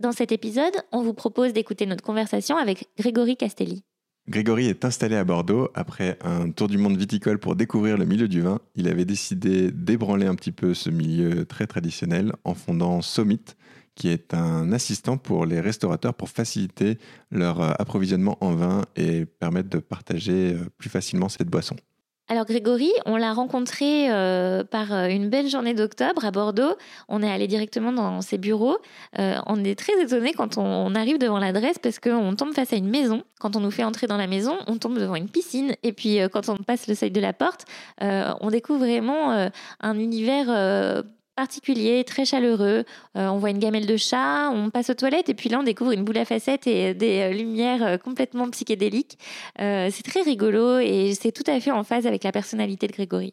Dans cet épisode, on vous propose d'écouter notre conversation avec Grégory Castelli. Grégory est installé à Bordeaux après un tour du monde viticole pour découvrir le milieu du vin. Il avait décidé d'ébranler un petit peu ce milieu très traditionnel en fondant Sommit, qui est un assistant pour les restaurateurs pour faciliter leur approvisionnement en vin et permettre de partager euh, plus facilement cette boisson. Alors Grégory, on l'a rencontré euh, par une belle journée d'octobre à Bordeaux. On est allé directement dans ses bureaux. on est très étonné quand on, arrive devant l'adresse parce qu'on tombe face à une maison. Quand on nous fait entrer dans la maison, on tombe devant une piscine. Et puis quand on passe le seuil de la porte, on découvre vraiment un univers particulier, très chaleureux. Euh, on voit une gamelle de chat, on passe aux toilettes et puis là on découvre une boule à facettes et des euh, lumières euh, complètement psychédéliques. c'est très rigolo et c'est tout à fait en phase avec la personnalité de Grégory.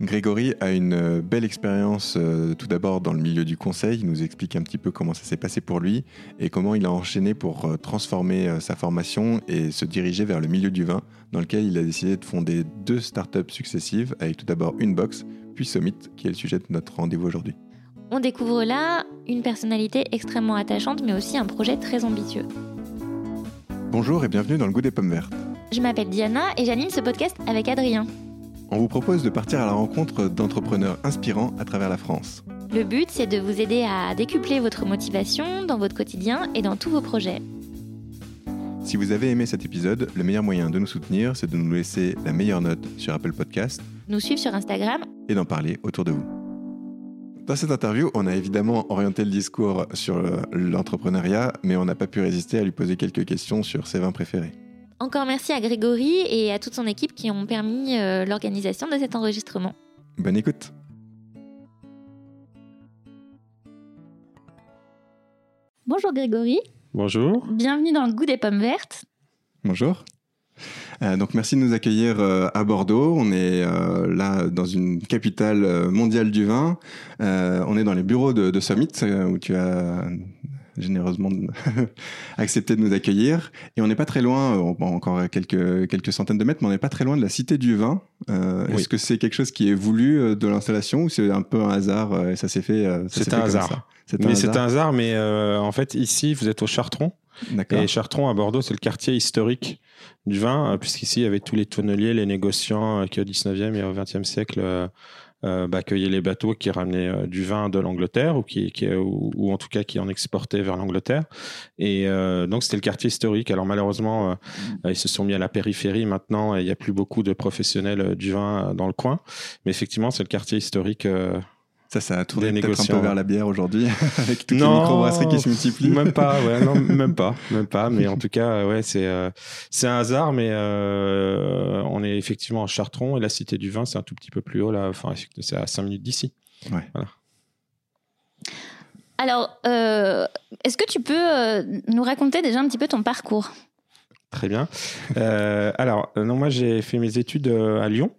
Grégory a une belle expérience tout d'abord dans le milieu du conseil. Il nous explique un petit peu comment ça s'est passé pour lui et comment il a enchaîné pour transformer sa formation et se diriger vers le milieu du vin, dans lequel il a décidé de fonder deux startups successives avec tout d'abord une box, puis Summit, qui est le sujet de notre rendez-vous aujourd'hui. On découvre là une personnalité extrêmement attachante, mais aussi un projet très ambitieux. Bonjour et bienvenue dans le goût des pommes vertes. Je m'appelle Diana et j'anime ce podcast avec Adrien. On vous propose de partir à la rencontre d'entrepreneurs inspirants à travers la France. Le but, c'est de vous aider à décupler votre motivation dans votre quotidien et dans tous vos projets. Si vous avez aimé cet épisode, le meilleur moyen de nous soutenir, c'est de nous laisser la meilleure note sur Apple Podcast, nous suivre sur Instagram et d'en parler autour de vous. Dans cette interview, on a évidemment orienté le discours sur l'entrepreneuriat, mais on n'a pas pu résister à lui poser quelques questions sur ses vins préférés. Encore merci à Grégory et à toute son équipe qui ont permis euh, l'organisation de cet enregistrement. Bonne écoute. Bonjour Grégory. Bonjour. Bienvenue dans le goût des pommes vertes. Bonjour. Euh, donc merci de nous accueillir euh, à Bordeaux. On est euh, là dans une capitale mondiale du vin. on est dans les bureaux de, de Summit où tu as généreusement accepté de nous accueillir. Et on n'est pas très loin, encore quelques, quelques centaines de mètres, mais on n'est pas très loin de la Cité du Vin. Est-ce que c'est quelque chose qui est voulu de l'installation ou c'est un peu un hasard et ça s'est fait C'est un, hasard. Mais c'est un hasard, mais en fait ici vous êtes au Chartron. Et Chartron à Bordeaux, c'est le quartier historique du vin, euh, puisqu'ici il y avait tous les tonneliers, les négociants euh, qui au 19e et au 20e siècle euh, bah, accueillaient les bateaux qui ramenaient du vin de l'Angleterre ou, qui, ou, en tout cas qui en exportaient vers l'Angleterre. Et donc c'était le quartier historique. Alors malheureusement, ils se sont mis à la périphérie maintenant et il n'y a plus beaucoup de professionnels du vin dans le coin. Mais effectivement, c'est le quartier historique ça, ça a tourné peut-être un peu vers la bière aujourd'hui, avec toutes les microbrasseries qui se multiplient. Même pas, ouais, non, même pas, même pas. Mais en tout cas, ouais, c'est euh, c'est un hasard, mais euh, on est effectivement en Chartron et la Cité du Vin, c'est un tout petit peu plus haut là. Enfin, c'est à 5 minutes d'ici. Ouais. Voilà. Alors, euh, est-ce que tu peux nous raconter déjà un petit peu ton parcours? Très bien. alors, non, moi j'ai fait mes études à Lyon,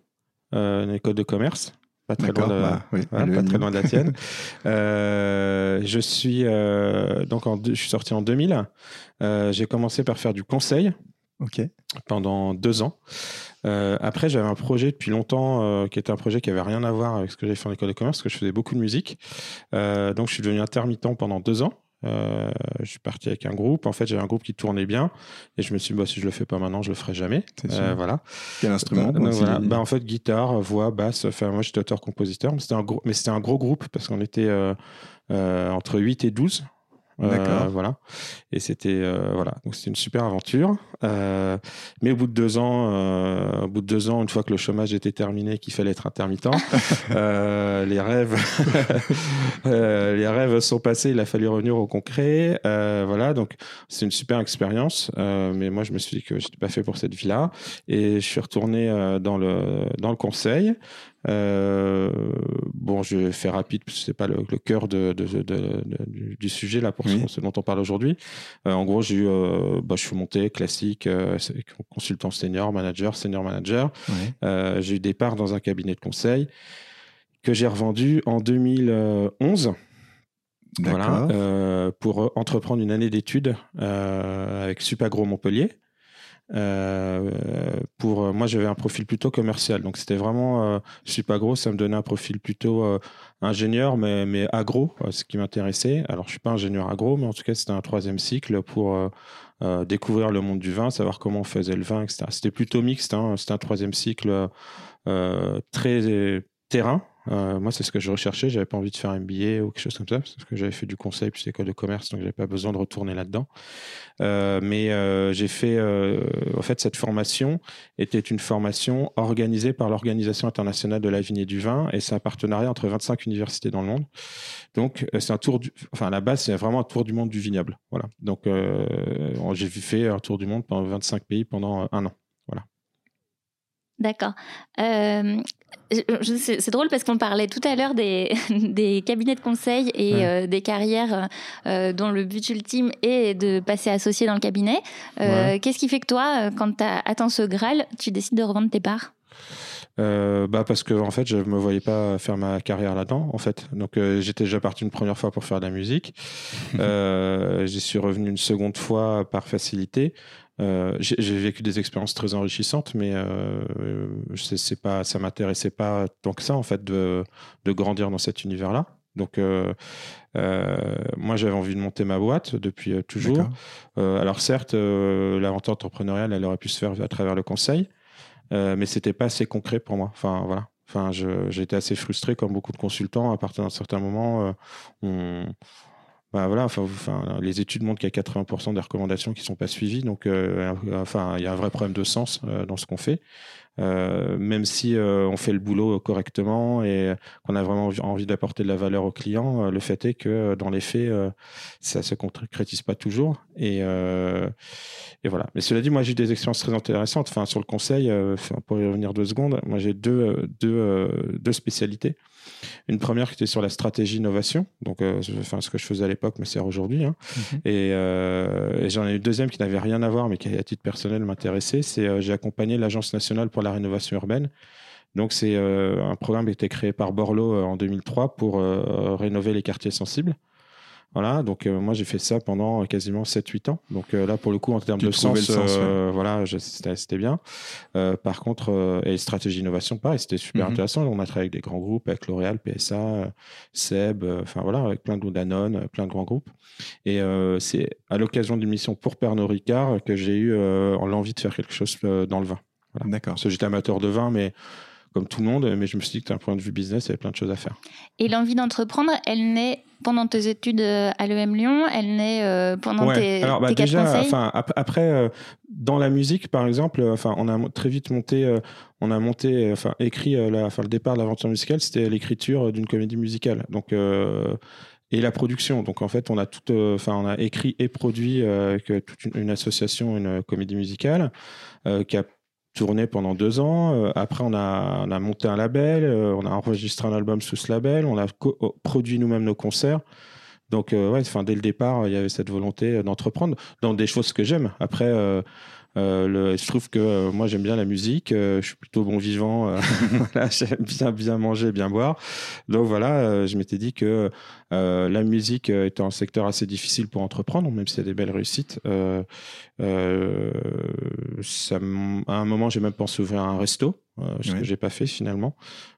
une école de commerce pas très loin de, bah, pas très loin de la tienne. euh, je suis euh, donc en, je suis sorti en 2000. Euh, j'ai commencé par faire du conseil. Pendant deux ans. Euh, après, j'avais un projet depuis longtemps qui était un projet qui avait rien à voir avec ce que j'ai fait en école de commerce, parce que je faisais beaucoup de musique. donc, je suis devenu intermittent pendant deux ans. Euh, je suis parti avec un groupe. En fait, j'avais un groupe qui tournait bien et je me suis dit, bah, si je le fais pas maintenant, je le ferai jamais. Euh, voilà. Quel instrument bah, bah, En fait, guitare, voix, basse. Enfin, moi, j'étais auteur-compositeur, mais c'était un, gros, mais c'était un gros groupe parce qu'on était euh, entre 8 et 12. Euh, voilà. Et c'était euh, voilà. Donc c'était une super aventure. Euh, mais au bout de deux ans, au bout de deux ans, une fois que le chômage était terminé, qu'il fallait être intermittent, les rêves, les rêves sont passés. Il a fallu revenir au concret. voilà. Donc c'est une super expérience. mais moi, je me suis dit que j'étais pas fait pour cette vie-là. Et je suis retourné dans le dans le conseil. Euh, bon, je vais faire rapide parce que c'est pas le, cœur de, du, sujet là pour ce, dont on parle aujourd'hui. Euh, en gros, j'ai eu, euh, bah, je suis monté classique, consultant senior, manager, senior manager. j'ai eu des parts dans un cabinet de conseil que j'ai revendu en 2011. Voilà, pour entreprendre une année d'études avec Supagro Montpellier. Pour moi, j'avais un profil plutôt commercial, donc c'était vraiment, je suis pas gros, ça me donnait un profil plutôt ingénieur, mais, mais agro, ce qui m'intéressait. Alors, je suis pas ingénieur agro, mais en tout cas, c'était un troisième cycle pour découvrir le monde du vin, savoir comment on faisait le vin, etc. C'était plutôt mixte, hein, c'était un troisième cycle très terrain, euh, moi, c'est ce que je recherchais. J'avais pas envie de faire un MBA ou quelque chose comme ça, parce que j'avais fait du conseil puis école de commerce, donc j'avais pas besoin de retourner là-dedans. Euh, mais euh, j'ai fait, en fait, cette formation était une formation organisée par l'Organisation internationale de la vigne et du vin, et c'est un partenariat entre 25 universités dans le monde. Donc, c'est un tour du, enfin, à la base, c'est vraiment un tour du monde du vignoble. Voilà. Donc, j'ai fait un tour du monde pendant 25 pays pendant un an. D'accord. Euh, c'est drôle parce qu'on parlait tout à l'heure des, des, cabinets de conseil et euh, des carrières euh, dont le but ultime est de passer associé dans le cabinet. Qu'est-ce qui fait que toi, quand tu as atteint ce Graal, tu décides de revendre tes parts? Bah parce que en fait je me voyais pas faire ma carrière là-dedans en fait. Donc j'étais déjà parti une première fois pour faire de la musique. J'y suis revenu une seconde fois par facilité euh, j'ai vécu des expériences très enrichissantes, mais euh, c'est pas, ça m'intéressait pas tant que ça en fait de, de grandir dans cet univers-là. Donc, euh, euh moi, j'avais envie de monter ma boîte depuis euh, toujours. alors, certes, l'aventure entrepreneuriale, elle aurait pu se faire à travers le conseil, mais c'était pas assez concret pour moi. Enfin, voilà. Enfin, j'étais assez frustré, comme beaucoup de consultants. À partir d'un certain moment, on bah, voilà, enfin, les études montrent qu'il y a 80% des recommandations qui ne sont pas suivies. Donc, euh, enfin, il y a un vrai problème de sens euh, dans ce qu'on fait. Euh, même si on fait le boulot correctement et qu'on a vraiment envie d'apporter de la valeur aux clients, le fait est que dans les faits, ça ne se concrétise pas toujours. Et, et, voilà. Mais cela dit, moi, j'ai eu des expériences très intéressantes. Enfin, sur le conseil, pour y revenir deux secondes, moi, j'ai deux, deux, deux spécialités. Une première qui était sur la stratégie innovation, donc euh, enfin, ce que je faisais à l'époque me sert aujourd'hui. Hein. Mhm. Euh, et, j'en ai eu une deuxième qui n'avait rien à voir, mais qui à titre personnel m'intéressait. C'est euh, j'ai accompagné l'Agence nationale pour la rénovation urbaine. Donc c'est un programme qui a été créé par Borloo en 2003 pour rénover les quartiers sensibles. Voilà, donc euh, moi j'ai fait ça pendant quasiment 7-8 ans. Donc euh, là, pour le coup, en termes de sens, euh, voilà, c'était bien. par contre, et stratégie innovation, pareil, c'était super mhm. intéressant. On a travaillé avec des grands groupes, avec L'Oréal, PSA, Seb, enfin voilà, avec plein de Danone, plein de grands groupes. Et c'est à l'occasion d'une mission pour Pernod Ricard que j'ai eu l'envie de faire quelque chose dans le vin. D'accord. Parce que j'étais amateur de vin, mais comme tout le monde, mais je me suis dit que d'un point de vue business, il y avait plein de choses à faire. Et l'envie d'entreprendre, elle naît pendant tes études euh, à l'EM Lyon, elle naît euh, pendant tes, Alors, bah, déjà, enfin, après, euh, dans la musique, par exemple, enfin, on a très vite monté, on a monté, enfin, écrit, la, enfin, le départ de l'aventure musicale, c'était l'écriture d'une comédie musicale. Donc et la production. Donc en fait, on a tout, enfin, on a écrit et produit avec toute une, une, association, une comédie musicale qui a tourné pendant deux ans. Euh, après, on a, on a monté un label, euh, on a enregistré un album sous ce label, on a oh, produit nous-mêmes nos concerts. Donc, euh, ouais, dès le départ, il y avait cette volonté d'entreprendre dans des choses que j'aime. Après, euh, le, je trouve que euh, moi j'aime bien la musique, euh, je suis plutôt bon vivant, j'aime bien bien manger, bien boire. Donc voilà, je m'étais dit que la musique est un secteur assez difficile pour entreprendre, même s'il y a des belles réussites. ça, à un moment, j'ai même pensé ouvrir un resto. Ce que j'ai pas fait finalement.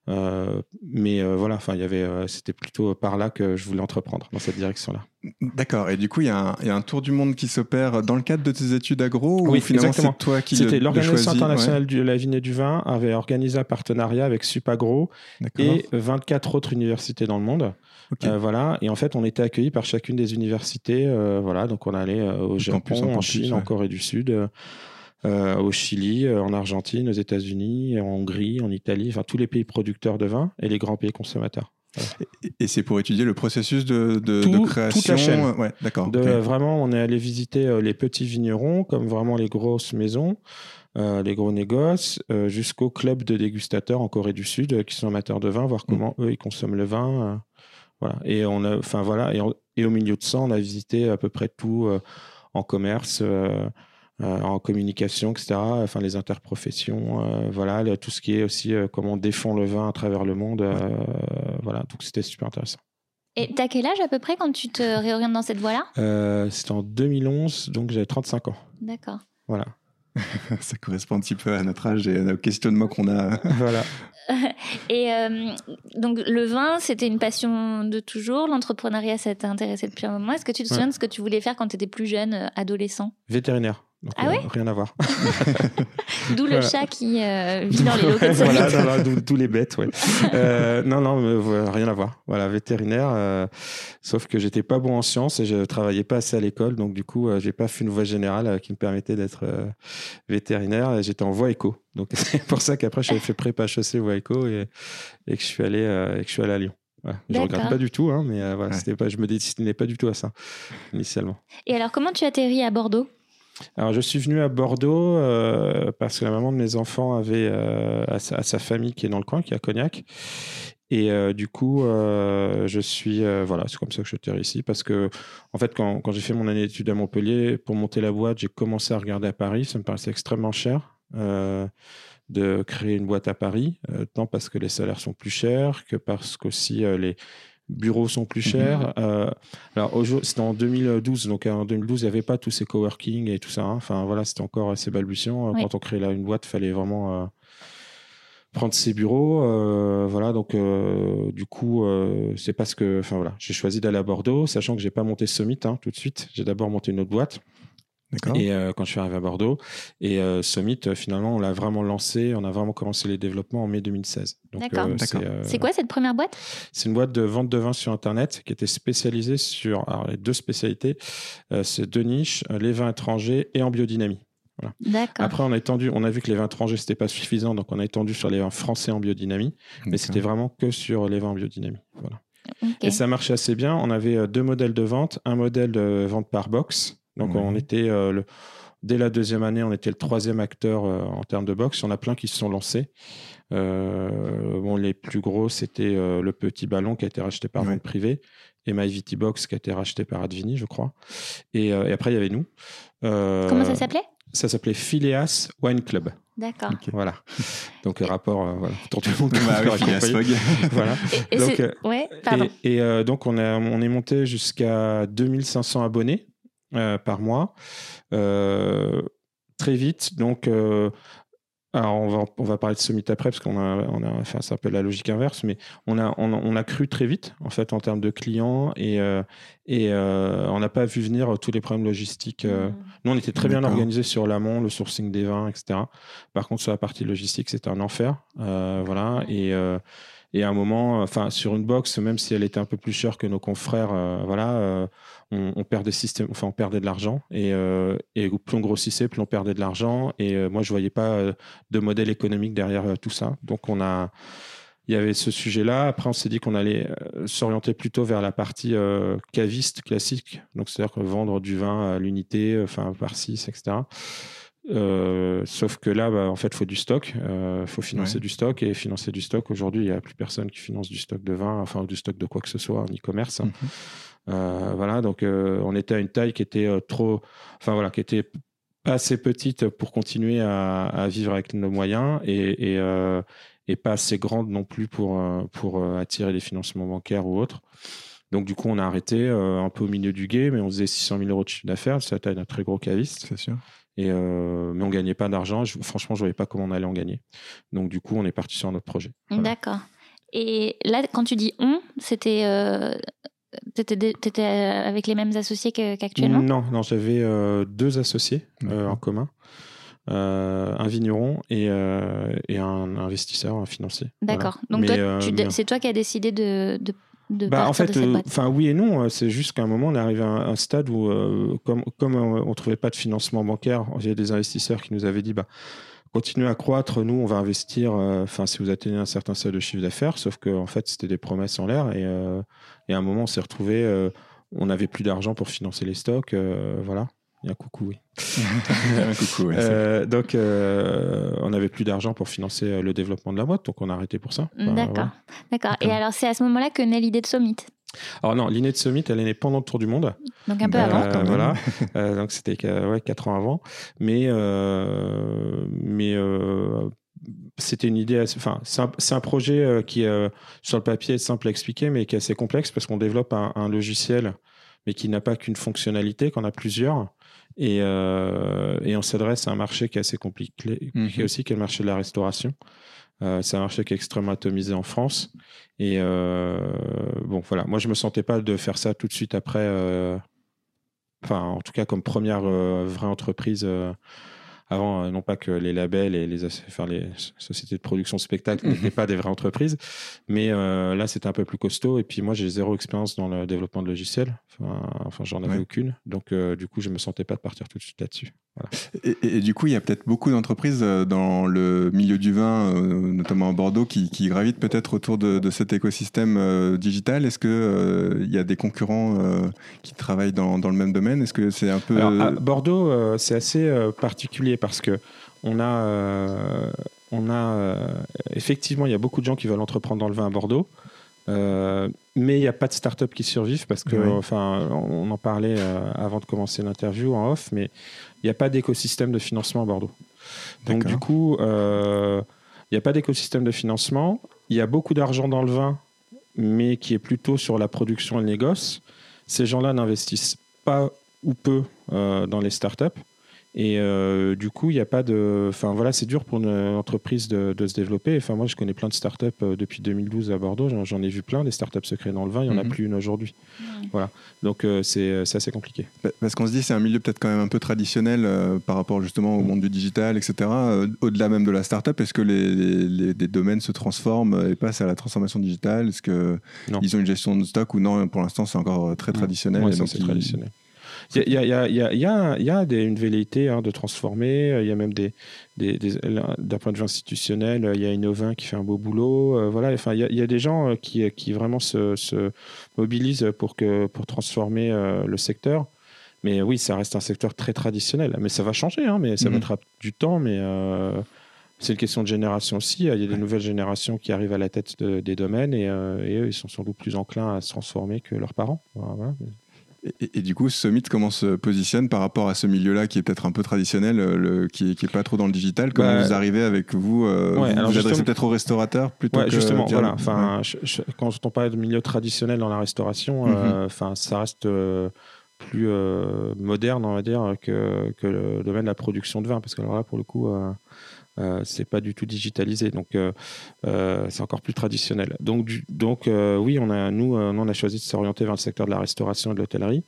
mais voilà, enfin, il y avait, c'était plutôt par là que je voulais entreprendre dans cette direction-là. D'accord. Et du coup, il y, a un tour du monde qui s'opère dans le cadre de tes études agro Oui, finalement c'est toi qui C'était l'Organisation internationale de la vigne et du vin avait organisé un partenariat avec Supagro et 24 autres universités dans le monde. Euh, voilà. Et en fait, on était accueillis par chacune des universités. Euh, voilà. Donc, on allait euh, au Japon, en, Chine, en Corée du Sud. Au Chili, en Argentine, aux États-Unis, en Hongrie, en Italie, enfin tous les pays producteurs de vin et les grands pays consommateurs. Et, c'est pour étudier le processus de, de, création. Toute la chaîne. Ouais, d'accord. Vraiment, on est allé visiter euh, les petits vignerons, comme vraiment les grosses maisons, euh, les gros négoces, euh, jusqu'au club de dégustateurs en Corée du Sud qui sont amateurs de vin, voir mm. comment eux ils consomment le vin. voilà. Et on a, enfin voilà, et, et, au milieu de ça, on a visité à peu près tout en commerce. Euh, en communication, etc. Enfin, les interprofessions, euh, voilà, tout ce qui est aussi euh, comment on défend le vin à travers le monde. voilà, donc c'était super intéressant. Et t'as quel âge à peu près quand tu te réorientes dans cette voie-là? C'était en 2011, donc j'avais 35 ans. D'accord. Voilà. Ça correspond un petit peu à notre âge et aux questionnements qu'on a. voilà. et euh, donc le vin, c'était une passion de toujours? L'entrepreneuriat, ça t'a intéressé depuis un moment? Est-ce que tu te souviens de ce que tu voulais faire quand tu étais plus jeune, euh, adolescent? Vétérinaire ah ouais Rien à voir. D'où le chat qui euh, vit dans les locaux de Voilà, d'où les bêtes, ouais. euh, non, non, rien à voir. Voilà, vétérinaire. Euh, sauf que j'étais pas bon en sciences et je travaillais pas assez à l'école, donc du coup, euh, j'ai pas fait une voie générale qui me permettait d'être vétérinaire. J'étais en voie éco, donc c'est pour ça qu'après j'avais fait prépa chaussée voie éco et, et que je suis allé et que je suis allé à Lyon. Ouais, je regrette pas du tout, hein, mais voilà, c'était pas, je me destinais pas du tout à ça initialement. Et alors, comment tu atterris à Bordeaux? Alors, je suis venu à Bordeaux euh, parce que la maman de mes enfants avait euh, à, sa, famille qui est dans le coin, qui est à Cognac. Et euh, du coup, je suis. voilà, c'est comme ça que je suis ici. Parce que, en fait, quand, quand j'ai fait mon année d'études à Montpellier, pour monter la boîte, j'ai commencé à regarder à Paris. Ça me paraissait extrêmement cher de créer une boîte à Paris, tant parce que les salaires sont plus chers que parce qu'aussi les bureaux sont plus chers. Mhm. Euh, alors c'était en 2012, donc en 2012 il n'y avait pas tous ces coworking et tout ça. Hein. Enfin voilà, c'était encore assez balbutiant. Quand on créait là une boîte, il fallait vraiment euh, prendre ses bureaux. Euh, voilà, donc du coup c'est parce que, enfin voilà, j'ai choisi d'aller à Bordeaux, sachant que j'ai pas monté Summit hein, tout de suite. J'ai d'abord monté une autre boîte. Et euh, quand je suis arrivé à Bordeaux, et euh, Summit, euh, finalement, on l'a vraiment lancé, on a vraiment commencé les développements en mai 2016. D'accord. c'est quoi cette première boîte? C'est une boîte de vente de vin sur Internet qui était spécialisée sur alors, les deux spécialités, c'est deux niches, les vins étrangers et en biodynamie. Voilà. Après, on a étendu, on a vu que les vins étrangers, c'était pas suffisant, donc on a étendu sur les vins français en biodynamie, mais c'était vraiment que sur les vins en biodynamie. Voilà. Et ça marchait assez bien. On avait deux modèles de vente, un modèle de vente par box, donc on était euh, le, dès la deuxième année, on était le troisième acteur euh, en termes de box. Il y en a plein qui se sont lancés. Euh, bon, les plus gros, c'était le petit ballon qui a été racheté par Vente Privée et MyVT Box qui a été racheté par Advini, je crois. Et, après, il y avait nous. Comment ça s'appelait? Ça s'appelait Phileas Wine Club. D'accord. Voilà. Donc rapport, voilà, tout le monde. Bah Phileas Fogg. voilà. Et, donc, ouais, et, donc on, a, on est monté jusqu'à 2500 abonnés. Euh, par mois. Euh, très vite, donc euh, alors on va, on va parler de Summit après parce qu'on a, on a enfin, ça s'appelle la logique inverse, mais on a, on, a cru très vite en fait en termes de clients et, et on n'a pas vu venir tous les problèmes logistiques. Mmh. Nous, on était très bien organisé sur l'amont, le sourcing des vins, etc. Par contre, sur la partie logistique, c'était un enfer. voilà. Et, et à un moment, enfin, sur une box, même si elle était un peu plus chère que nos confrères, voilà on, perdait enfin on perdait de l'argent et, euh, et, plus on grossissait, plus on perdait de l'argent. Et euh, moi, je voyais pas euh, de modèle économique derrière tout ça. Donc on a, il y avait ce sujet-là. Après, on s'est dit qu'on allait s'orienter plutôt vers la partie caviste classique, donc c'est-à-dire vendre du vin à l'unité, enfin par 6, etc. sauf que là, bah, en fait, il faut du stock. Il faut financer du stock. Et financer du stock, aujourd'hui, il n'y a plus personne qui finance du stock de vin, enfin, du stock de quoi que ce soit en e-commerce. Mhm. Euh, voilà, donc euh, on était à une taille qui était euh, trop, enfin voilà, qui était assez petite pour continuer à, vivre avec nos moyens et, et, pas assez grande non plus pour, pour attirer des financements bancaires ou autres. Donc, du coup, on a arrêté un peu au milieu du guet, mais on faisait 600 000 euros de chiffre d'affaires. C'est la taille d'un très gros caviste. C'est sûr. Et, mais on gagnait pas d'argent. franchement, je voyais pas comment on allait en gagner. Donc, du coup, on est parti sur un autre projet. D'accord. Et là, quand tu dis on, c'était tu étais, avec les mêmes associés qu'actuellement? Non, non j'avais euh, deux associés euh, en commun. Euh, un vigneron et, et, un investisseur, un financier. D'accord. Donc c'est toi qui as décidé de, de, bah, en fait, enfin oui et non. C'est juste qu'à un moment, on est arrivé à un, stade où, comme, comme on ne trouvait pas de financement bancaire, il y a des investisseurs qui nous avaient dit, bah, continuez à croître, nous, on va investir, euh, enfin, si vous atteignez un certain seuil de chiffre d'affaires, sauf qu'en en fait, c'était des promesses en l'air. Et, euh, et, à un moment, on s'est retrouvé, euh, on n'avait plus d'argent pour financer les stocks. voilà. Il y a un coucou, oui. un coucou, oui. donc, on n'avait plus d'argent pour financer le développement de la boîte, donc on a arrêté pour ça. D'accord. D'accord. Et alors, c'est à ce moment-là que naît l'idée de Summit alors non, l'inné de Summit, elle est née pendant le Tour du Monde. Donc un peu avant. Euh, voilà, euh, donc c'était ouais, 4 ans avant. Mais, euh, mais c'était une idée, enfin c'est un, projet qui sur le papier est simple à expliquer, mais qui est assez complexe parce qu'on développe un, logiciel mais qui n'a pas qu'une fonctionnalité, qu'on a plusieurs. Et, et on s'adresse à un marché qui est assez compliqué, qui est aussi, qui est le marché de la restauration. c'est un marché qui est extrêmement atomisé en France. Et bon, voilà, moi je me sentais pas de faire ça tout de suite après. enfin, en tout cas, comme première vraie entreprise avant, euh, non pas que les labels et les, enfin, les sociétés de production de spectacles n'étaient pas des vraies entreprises, mais euh, là, c'était un peu plus costaud. Et puis moi, j'ai zéro expérience dans le développement de logiciels. Enfin, j'en avais aucune. Donc, euh, du coup, je me sentais pas de partir tout de suite là-dessus. Et, du coup, il y a peut-être beaucoup d'entreprises dans le milieu du vin, notamment à Bordeaux, qui, gravitent peut-être autour de, cet écosystème digital. Est-ce qu'il il y a des concurrents qui travaillent dans, dans, le même domaine? Est-ce que c'est un peu... à Bordeaux, c'est assez particulier parce que on a, euh, on a euh, effectivement, il y a beaucoup de gens qui veulent entreprendre dans le vin à Bordeaux. Euh, mais il n'y a pas de start-up qui survivent parce que, enfin, on en parlait avant de commencer l'interview en off, mais il n'y a pas d'écosystème de financement à Bordeaux. Donc, du coup, il n'y a pas d'écosystème de financement. Il y a beaucoup d'argent dans le vin, mais qui est plutôt sur la production et le négoce. Ces gens-là n'investissent pas ou peu dans les start-up. Et euh, du coup, il n'y a pas de. Enfin, voilà, c'est dur pour une entreprise de, se développer. Enfin, moi, je connais plein de startups euh, depuis 2012 à Bordeaux. J'en ai vu plein, des startups secrets dans le vin. Il n'y en a mhm. plus une aujourd'hui. Voilà. Donc, euh, c'est assez compliqué. Parce qu'on se dit, c'est un milieu peut-être quand même un peu traditionnel par rapport justement au monde du digital, etc. Au-delà même de la startup, est-ce que les, domaines se transforment et passent à la transformation digitale? Est-ce qu'ils ont une gestion de stock ou non? Pour l'instant, c'est encore très traditionnel. c'est traditionnel. Il y a, y a, y a, y a, y a une velléité hein, de transformer. Il y a même des, des, d'un point de vue institutionnel, il y a Innovin qui fait un beau boulot. Euh, voilà, enfin, il y, a des gens euh, qui, qui vraiment se, se, mobilisent pour, que, pour transformer euh, le secteur. Mais oui, ça reste un secteur très traditionnel. Mais ça va changer, hein, mais ça mhm. mettra du temps. Mais c'est une question de génération aussi. Il y a des nouvelles générations qui arrivent à la tête des domaines et, et, eux, ils sont sans doute plus enclins à se transformer que leurs parents. Voilà. Et, du coup, ce mythe, comment se positionne par rapport à ce milieu-là qui est peut-être un peu traditionnel, euh, le, qui, n'est pas trop dans le digital? Comment bah, vous arrivez avec vous euh, Vous vous adressez peut-être aux restaurateurs plutôt que justement, voilà. Enfin, quand on parle de milieu traditionnel dans la restauration, euh, mhm. enfin, ça reste plus moderne, on va dire, que, que, le domaine de la production de vin, parce que alors là, pour le coup, euh, c'est pas du tout digitalisé, donc euh, euh, c'est encore plus traditionnel. Donc, donc oui, on a, nous, on a choisi de s'orienter vers le secteur de la restauration et de l'hôtellerie.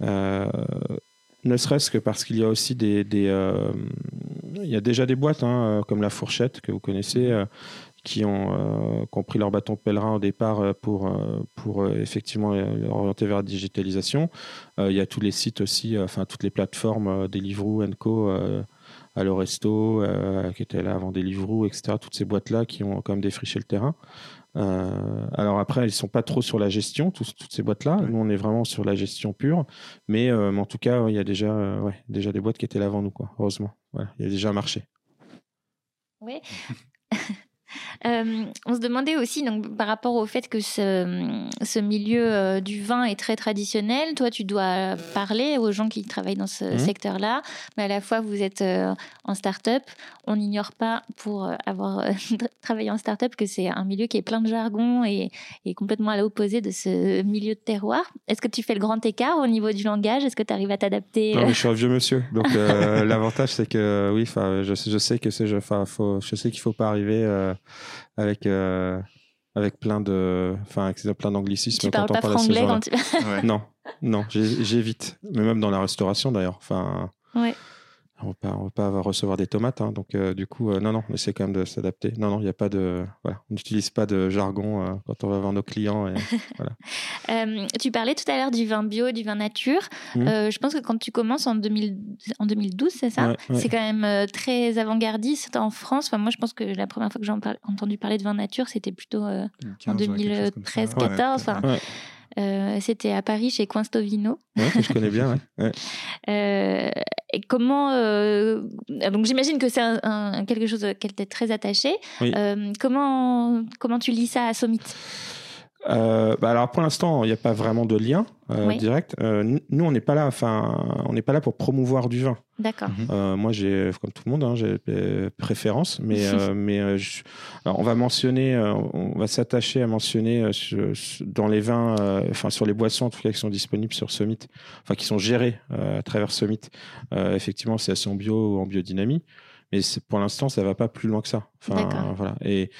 ne serait-ce que parce qu'il y a aussi des, il y a déjà des boîtes hein, comme la Fourchette que vous connaissez, qui ont compris leur bâton pèlerin au départ pour, pour effectivement orienter vers la digitalisation. il y a tous les sites aussi, enfin toutes les plateformes, Deliveroo, Co à l'Oresto, euh, qui était là avant Deliveroo, etc. Toutes ces boîtes-là qui ont quand même défriché le terrain. Euh, alors après, elles sont pas trop sur la gestion, toutes ces boîtes-là. Nous, on est vraiment sur la gestion pure. Mais, euh, en tout cas, il y a déjà, ouais, déjà des boîtes qui étaient là avant nous, quoi. Heureusement. il y a déjà un marché. Oui. Euh, on se demandait aussi, donc, par rapport au fait que ce, ce milieu euh, du vin est très traditionnel, toi, tu dois parler aux gens qui travaillent dans ce mmh. secteur-là, mais à la fois, vous êtes euh, en start-up. On n'ignore pas, pour avoir travaillé en start-up, que c'est un milieu qui est plein de jargon et, et complètement à l'opposé de ce milieu de terroir. Est-ce que tu fais le grand écart au niveau du langage? Est-ce que tu arrives à t'adapter Non, mais je suis un vieux monsieur. Donc, l'avantage, c'est que oui, je, je sais que c'est, je, faut, je sais qu'il ne faut pas arriver avec euh, avec plein de enfin avec plein d'anglicismes tu parles pas franglais quand tu... non non j'évite. Mais même dans la restauration d'ailleurs enfin ouais on ne va pas recevoir des tomates, hein, donc euh, du coup, euh, non, non, on essaie quand même de s'adapter. Non, non, il n'y a pas de, voilà, on n'utilise pas de jargon euh, quand on va voir nos clients. Et, voilà. tu parlais tout à l'heure du vin bio, du vin nature. Mmh. je pense que quand tu commences en, 2000, en 2012, c'est ça? C'est quand même très avant-gardiste en France. Enfin, moi, je pense que la première fois que j'ai entendu parler de vin nature, c'était plutôt en 2013-14. Euh, c'était à Paris chez Coinstovino. Ouais, que je connais bien. Ouais. Euh, et comment euh, donc j'imagine que c'est un, quelque chose auquel tu es très attaché. comment comment tu lis ça à Summit euh, bah alors pour l'instant, il n'y a pas vraiment de lien euh, direct. Euh, nous, on n'est pas là. Enfin, on n'est pas là pour promouvoir du vin. D'accord. Mhm. moi, j'ai, comme tout le monde, hein, j'ai des préférences, mais mais on va mentionner, on va s'attacher à mentionner dans les vins, enfin sur les boissons en tout cas qui sont disponibles sur Summit, enfin qui sont gérés à travers Summit. effectivement, c'est en bio ou en biodynamie mais pour l'instant, ça va pas plus loin que ça. Enfin, voilà. Et,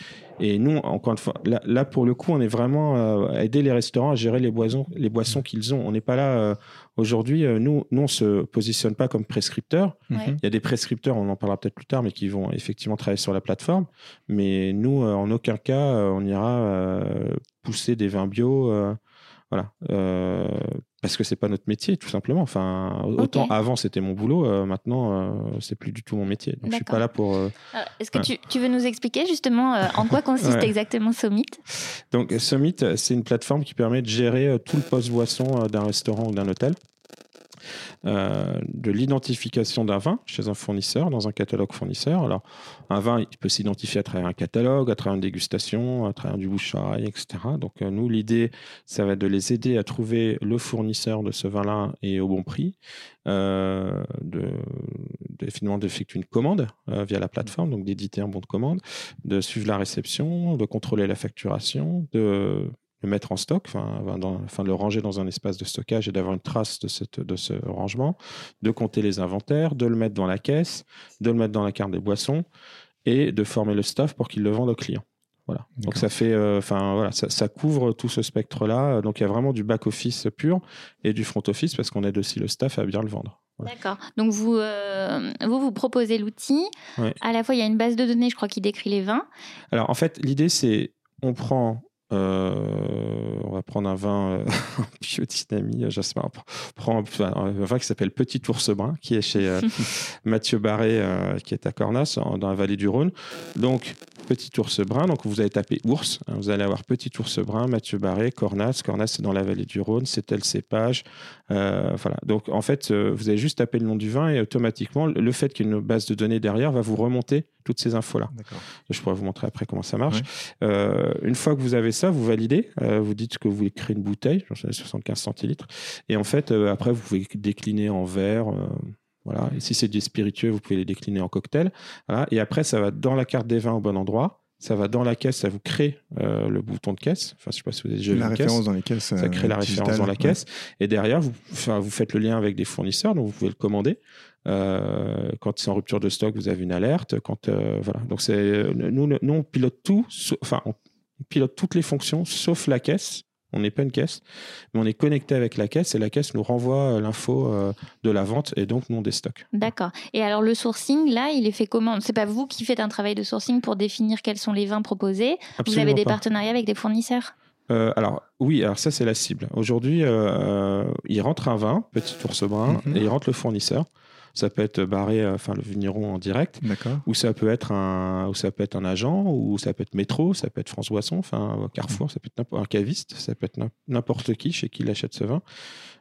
et nous, encore une fois, là, pour le coup, on est vraiment euh, à aider les restaurants à gérer les boissons, les boissons qu'ils ont. On n'est pas là euh, aujourd'hui. Euh, nous, nous, on se positionne pas comme prescripteurs. Il y a des prescripteurs, on en parlera peut-être plus tard, mais qui vont effectivement travailler sur la plateforme. Mais nous, en aucun cas, on ira pousser des vins bio. Voilà. Parce que c'est pas notre métier tout simplement. Enfin autant avant c'était mon boulot euh, maintenant euh, c'est plus du tout mon métier. Donc je suis pas là pour euh, est-ce que tu, tu, veux nous expliquer justement en quoi consiste exactement Summit donc Summit c'est une plateforme qui permet de gérer tout le poste boisson d'un restaurant ou d'un hôtel. euh, de l'identification d'un vin chez un fournisseur, dans un catalogue fournisseur. Alors, un vin, il peut s'identifier à travers un catalogue, à travers une dégustation, à travers du bouche etc. Donc, euh, nous, l'idée, ça va être de les aider à trouver le fournisseur de ce vin-là et au bon prix, euh, de, finalement d'effectuer une commande via la plateforme, donc d'éditer un bon de commande, de suivre la réception, de contrôler la facturation, de le mettre en stock, enfin, le ranger dans un espace de stockage et d'avoir une trace de, cette, de ce rangement, de compter les inventaires, de le mettre dans la caisse, de le mettre dans la carte des boissons et de former le staff pour qu'il le vende aux clients. Voilà. Donc ça fait, euh, enfin voilà, ça, couvre tout ce spectre-là. Donc il y a vraiment du back office pur et du front office parce qu'on aide aussi le staff à bien le vendre. D'accord. Donc vous, euh, vous, vous proposez l'outil. À la fois, il y a une base de données, je crois, qui décrit les vins. Alors en fait, l'idée c'est, on prend euh, on va prendre un vin euh, biodynamie, euh, Jasmin. On prend un, vin qui s'appelle Petit Ours Brun, qui est chez Mathieu Barré, qui est à Cornas, dans la vallée du Rhône. Donc, Petit Ours Brun, donc vous allez taper ours, hein, vous allez avoir Petit Ours Brun, Mathieu Barré, Cornas. Cornas, c'est dans la vallée du Rhône, c'est tel cépage. voilà. Donc, en fait, vous allez juste taper le nom du vin et automatiquement, le fait qu'il y ait une base de données derrière va vous remonter toutes ces infos-là. Je pourrais vous montrer après comment ça marche. une fois que vous avez ça, vous validez, euh, vous dites que vous voulez créer une bouteille, j'en sais 75 centilitres, et en fait, euh, après, vous pouvez décliner en verre. Euh, voilà. Et si c'est des spiritueux, vous pouvez les décliner en cocktail. Voilà. Et après, ça va dans la carte des vins au bon endroit. Ça va dans la caisse, ça vous crée le bouton de caisse. Enfin, je sais pas si vous avez déjà la référence dans les caisses. Ça crée la référence dans la caisse. Et derrière, vous, vous faites le lien avec des fournisseurs, donc vous pouvez le commander. Quand c'est en rupture de stock, vous avez une alerte. Quand voilà, donc c'est nous, nous on pilote tout. Enfin, on, pilote toutes les fonctions sauf la caisse. On n'est pas une caisse, mais on est connecté avec la caisse et la caisse nous renvoie euh, l'info euh, de la vente et donc non des stocks. D'accord. Et alors le sourcing, là, il est fait comment? C'est pas vous qui faites un travail de sourcing pour définir quels sont les vins proposés? Vous avez des partenariats avec des fournisseurs? Euh, alors oui, alors ça c'est la cible. Aujourd'hui, il rentre un vin, petit ours brun, mhm. et il rentre le fournisseur. Ça peut être barré, euh, enfin le vigneron en direct, ou ça peut être un, ou ça peut être un agent, ou ça peut être métro, ça peut être France Boisson, enfin Carrefour, ça peut être un caviste, ça peut être n'importe qui chez qui il achète ce vin.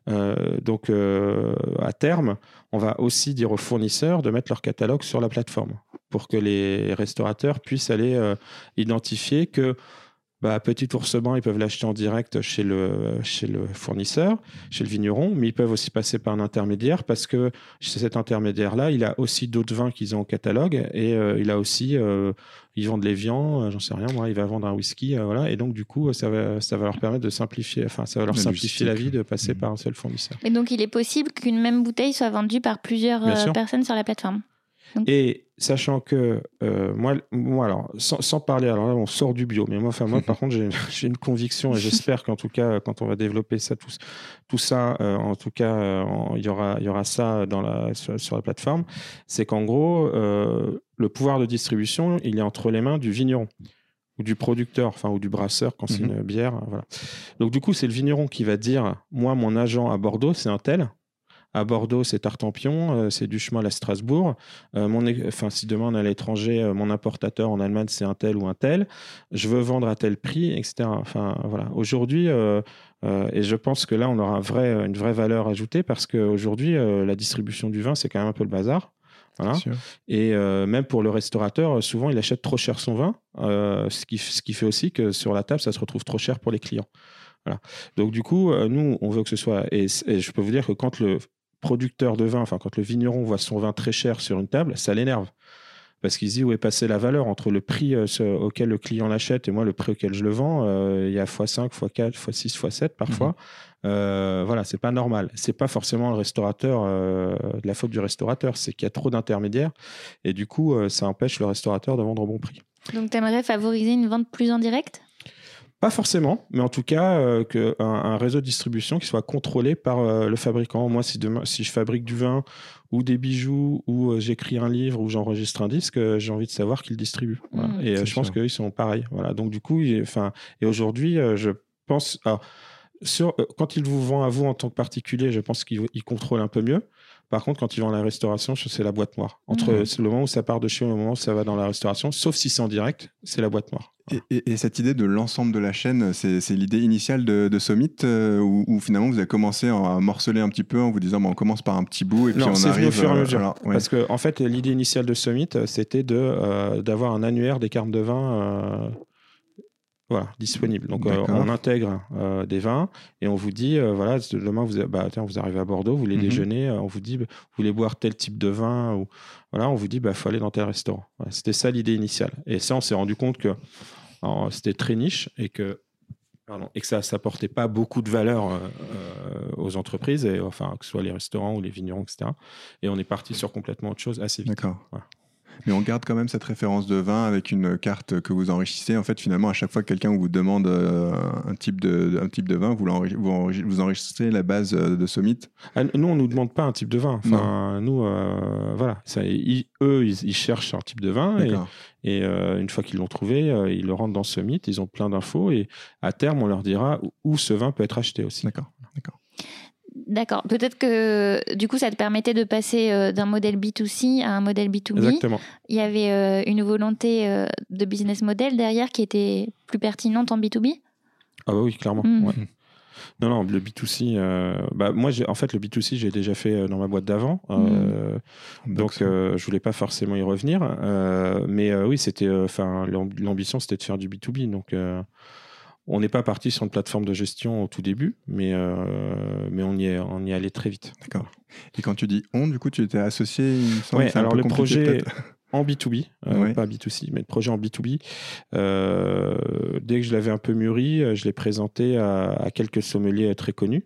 Euh, donc euh, à terme, on va aussi dire aux fournisseurs de mettre leur catalogue sur la plateforme pour que les restaurateurs puissent aller identifier que bah, petit ours brun, ils peuvent l'acheter en direct chez le, chez le fournisseur, chez le vigneron, mais ils peuvent aussi passer par un intermédiaire parce que chez cet intermédiaire-là, il a aussi d'autres vins qu'ils ont au catalogue et euh, il a aussi, euh, ils vendent les viands, euh, j'en sais rien, moi, il va vendre un whisky, voilà, et donc du coup, ça va, ça va leur permettre de simplifier, enfin, ça va leur simplifier la vie de passer mmh. par un seul fournisseur. Et donc, il est possible qu'une même bouteille soit vendue par plusieurs personnes sur la plateforme. Et sachant que euh, moi, moi, alors, sans, parler, alors là, on sort du bio, mais moi, enfin, moi, par contre, j'ai une conviction et j'espère qu'en tout cas, quand on va développer ça, tout, tout ça, euh, en tout cas, euh, il y aura, y aura ça dans la, sur, la plateforme. C'est qu'en gros, le pouvoir de distribution, il est entre les mains du vigneron ou du producteur, enfin, ou du brasseur quand c'est mhm. une bière. Voilà. Donc, du coup, c'est le vigneron qui va dire, moi, mon agent à Bordeaux, c'est un tel. À Bordeaux, c'est Tartampion, euh, c'est du chemin à Strasbourg. Euh, mon, enfin, si demain on est à l'étranger, euh, mon importateur en Allemagne, c'est un tel ou un tel. Je veux vendre à tel prix, etc. Enfin, voilà. Aujourd'hui, et je pense que là, on aura vrai, une vraie valeur ajoutée parce qu'aujourd'hui, la distribution du vin, c'est quand même un peu le bazar. Et même pour le restaurateur, souvent il achète trop cher son vin, ce, qui, ce qui fait aussi que sur la table, ça se retrouve trop cher pour les clients. Voilà. Donc du coup, nous, on veut que ce soit... et je peux vous dire que quand le producteur de vin, enfin quand le vigneron voit son vin très cher sur une table, ça l'énerve parce qu'il se dit où est passée la valeur entre le prix euh, auquel le client l'achète et moi le prix auquel je le vends. Euh, il y a x5, x4, x6, x7 parfois. Mhm. Euh, voilà, c'est pas normal. C'est pas forcément le restaurateur, de la faute du restaurateur, c'est qu'il y a trop d'intermédiaires et du coup, ça empêche le restaurateur de vendre au bon prix. Donc, tu aimerais favoriser une vente plus en direct? Pas forcément, mais en tout cas, que un, réseau de distribution qui soit contrôlé par le fabricant. Moi, si, demain, si je fabrique du vin ou des bijoux, ou euh, j'écris un livre, ou j'enregistre un disque, euh, j'ai envie de savoir qui le distribue. Mmh, et euh, je pense qu'ils sont pareils. Voilà. Donc du coup, enfin, et aujourd'hui, je pense, sur, quand il vous vend à vous en tant que particulier, je pense qu'il contrôle un peu mieux. Par contre, quand ils vont à la restauration, c'est la boîte noire. Entre mmh. le moment où ça part de chez eux et le moment où ça va dans la restauration, sauf si c'est en direct, c'est la boîte noire. Et, cette idée de l'ensemble de la chaîne, c'est l'idée initiale de, de Summit euh, où, finalement vous avez commencé à morceler un petit peu en vous disant on commence par un petit bout et puis on arrive. au fur et à euh, mesure. Parce que en fait, l'idée initiale de Summit, c'était de euh, d'avoir un annuaire des cartes de vin voilà, disponible. Donc euh, on intègre euh, des vins et on vous dit euh, voilà demain vous bah, vous arrivez à Bordeaux, vous voulez mhm. déjeuner, on vous dit bah, vous voulez boire tel type de vin ou voilà on vous dit bah faut aller dans tel restaurant. c'était ça l'idée initiale. Et ça on s'est rendu compte que c'était très niche et que pardon, et que ça n'apportait pas beaucoup de valeur aux entreprises et enfin que ce soit les restaurants ou les vignerons etc. Et on est parti sur complètement autre chose assez vite. D'accord. Mais on garde quand même cette référence de vin avec une carte que vous enrichissez. En fait, finalement, à chaque fois que quelqu'un vous demande euh, un, type de, un type de vin, vous, vous, enrichissez la base euh, de Summit ah, Nous, on ne nous demande pas un type de vin. Enfin, nous, euh, voilà. Ça, eux, ils, cherchent un type de vin. Et, une fois qu'ils l'ont trouvé, ils le rentrent dans Summit. Ils ont plein d'infos. Et à terme, on leur dira où ce vin peut être acheté aussi. D'accord. D'accord. D'accord. Peut-être que du coup, ça te permettait de passer euh, d'un modèle B2C à un modèle B2B. Exactement. Il y avait euh, une volonté euh, de business model derrière qui était plus pertinente en B2B Ah bah oui, clairement. Hmm. Non, non, le B2C, bah, moi, en fait, le B2C, j'ai déjà fait dans ma boîte d'avant. Hmm. Donc, je voulais pas forcément y revenir. mais oui, c'était, enfin, l'ambition, c'était de faire du B2B. Donc, on n'est pas parti sur une plateforme de gestion au tout début, mais, euh, mais on, y est, on y allait très vite. D'accord. Et quand tu dis on, du coup, tu étais associé Oui, alors le projet en B2B, euh, pas B2C, mais le projet en B2B, euh, dès que je l'avais un peu mûri, je l'ai présenté à, quelques sommeliers très connus.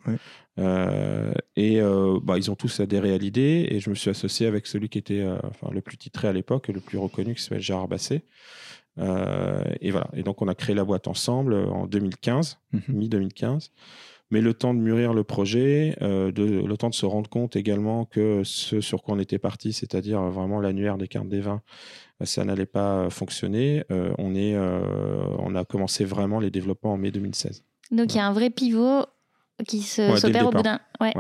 et bah, ils ont tous adhéré à l'idée et je me suis associé avec celui qui était enfin, le plus titré à l'époque, le plus reconnu, qui s'appelle Gérard Basset. Euh, et voilà. Et donc, on a créé la boîte ensemble euh, en 2015, mhm. mi-2015. Mais le temps de mûrir le projet, euh, de, le temps de se rendre compte également que ce sur quoi on était parti, c'est-à-dire vraiment l'annuaire des cartes des vins, ça n'allait pas fonctionner. on, est, on a commencé vraiment les développements en mai 2016. Donc il y a un vrai pivot qui s'opère au bout d'un ouais.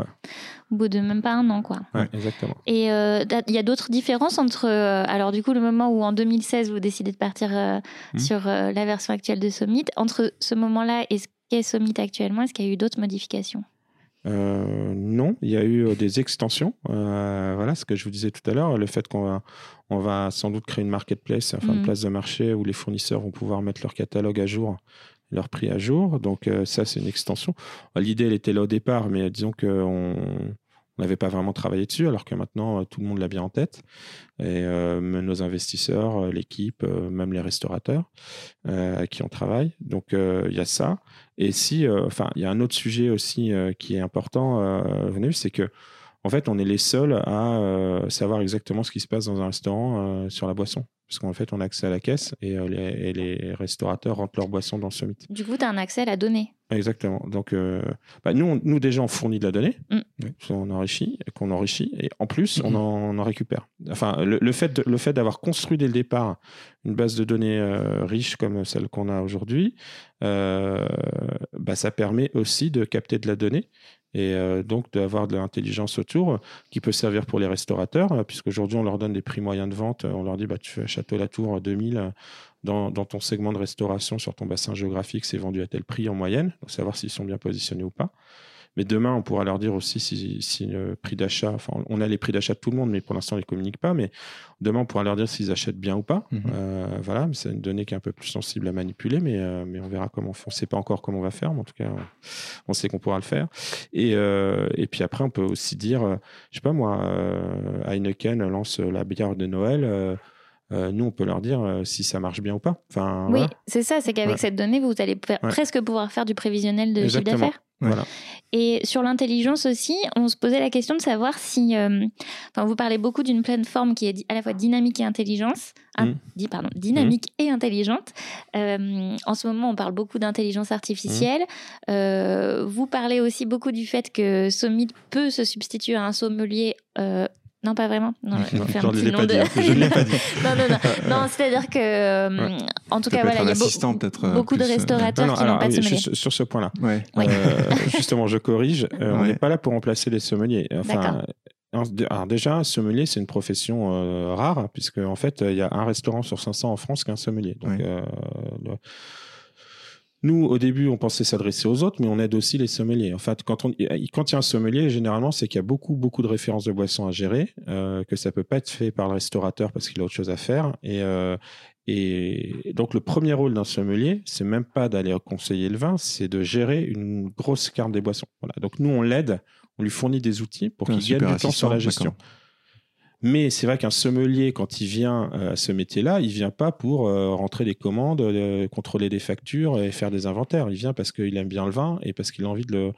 au bout de même pas un an quoi. exactement. Et euh, il y a d'autres différences entre euh, alors du coup le moment où en 2016 vous décidez de partir euh, hmm. sur la version actuelle de Summit entre ce moment-là et ce qu'est Summit actuellement est-ce qu'il y a eu d'autres modifications? Non, il y a eu des extensions. voilà ce que je vous disais tout à l'heure, le fait qu'on va, on va sans doute créer une marketplace, enfin une hmm. place de marché où les fournisseurs vont pouvoir mettre leur catalogue à jour leur prix à jour. Donc euh, ça, c'est une extension. L'idée, elle était là au départ, mais disons qu'on n'avait pas vraiment travaillé dessus, alors que maintenant, euh, tout le monde l'a bien en tête. Et euh, nos investisseurs, l'équipe, même les restaurateurs qui en travaillent. Donc il y a ça. Et si, enfin, il y a un autre sujet aussi qui est important, c'est que en fait, on est les seuls à savoir exactement ce qui se passe dans un restaurant sur la boisson parce qu'en fait, on a accès à la caisse et, euh, les, restaurateurs rentrent leurs boissons dans Summit. Du coup, tu as un accès à la donnée. Exactement. Donc, euh, bah, nous, nous, déjà, on fournit de la donnée, mm. on enrichit, qu'on enrichit, et en plus, on, mm-hmm. en, récupère. Enfin, le, fait, le fait d'avoir construit dès le départ une base de données euh, riche comme celle qu'on a aujourd'hui, bah, ça permet aussi de capter de la donnée et euh, donc d'avoir de l'intelligence autour qui peut servir pour les restaurateurs, euh, puisqu'aujourd'hui on leur donne des prix moyens de vente, on leur dit bah, tu fais Château-Latour 2000 euh, dans, dans, ton segment de restauration sur ton bassin géographique, c'est vendu à tel prix en moyenne, donc savoir s'ils sont bien positionnés ou pas. Mais demain, on pourra leur dire aussi si, le prix d'achat, enfin, on a les prix d'achat de tout le monde, mais pour l'instant, ils ne communiquent pas. Mais demain, on pourra leur dire s'ils achètent bien ou pas. Mhm. Euh, voilà, c'est une donnée qui est un peu plus sensible à manipuler, mais, euh, mais on verra comment on fait. On ne sait pas encore comment on va faire, mais en tout cas, on sait qu'on pourra le faire. Et, euh, et puis après, on peut aussi dire, je sais pas moi, Heineken lance la bière de Noël. nous, on peut leur dire si ça marche bien ou pas. Enfin, oui, c'est ça, c'est qu'avec cette donnée, vous allez presque pouvoir faire du prévisionnel de chiffre d'affaires. Et sur l'intelligence aussi, on se posait la question de savoir si. Euh, enfin, vous parlez beaucoup d'une plateforme qui est à la fois dynamique et intelligence. Ah, mm. dit, pardon, dynamique mm. et intelligente. Euh, en ce moment, on parle beaucoup d'intelligence artificielle. Mm. Euh, vous parlez aussi beaucoup du fait que Somit peut se substituer à un sommelier non, pas vraiment. Non, je ne l'ai pas dit. non, non, non. non c'est-à-dire que, euh, en tout cas, voilà, il y a euh, beaucoup de euh, restaurateurs qui n'ont pas de sommelier. Sur, ce point-là, justement, je corrige. on n'est pas là pour remplacer les sommeliers. Enfin, alors déjà, un sommelier, c'est une profession rare, puisque en fait, il y a un restaurant sur 500 en France qui est un sommelier. Donc, nous, au début, on pensait s'adresser aux autres, mais on aide aussi les sommeliers. En fait, quand, on, quand il y a un sommelier, généralement, c'est qu'il y a beaucoup, beaucoup de références de boissons à gérer, euh, que ça peut pas être fait par le restaurateur parce qu'il a autre chose à faire. Et, euh, et donc, le premier rôle d'un sommelier, c'est même pas d'aller conseiller le vin, c'est de gérer une grosse carte des boissons. Voilà. Donc, nous, on l'aide, on lui fournit des outils pour qu'il gagne du temps sur la gestion. Mais c'est vrai qu'un sommelier, quand il vient euh, à ce métier-là, il vient pas pour euh, rentrer des commandes, euh, contrôler des factures et faire des inventaires. Il vient parce qu'il aime bien le vin et parce qu'il a envie de,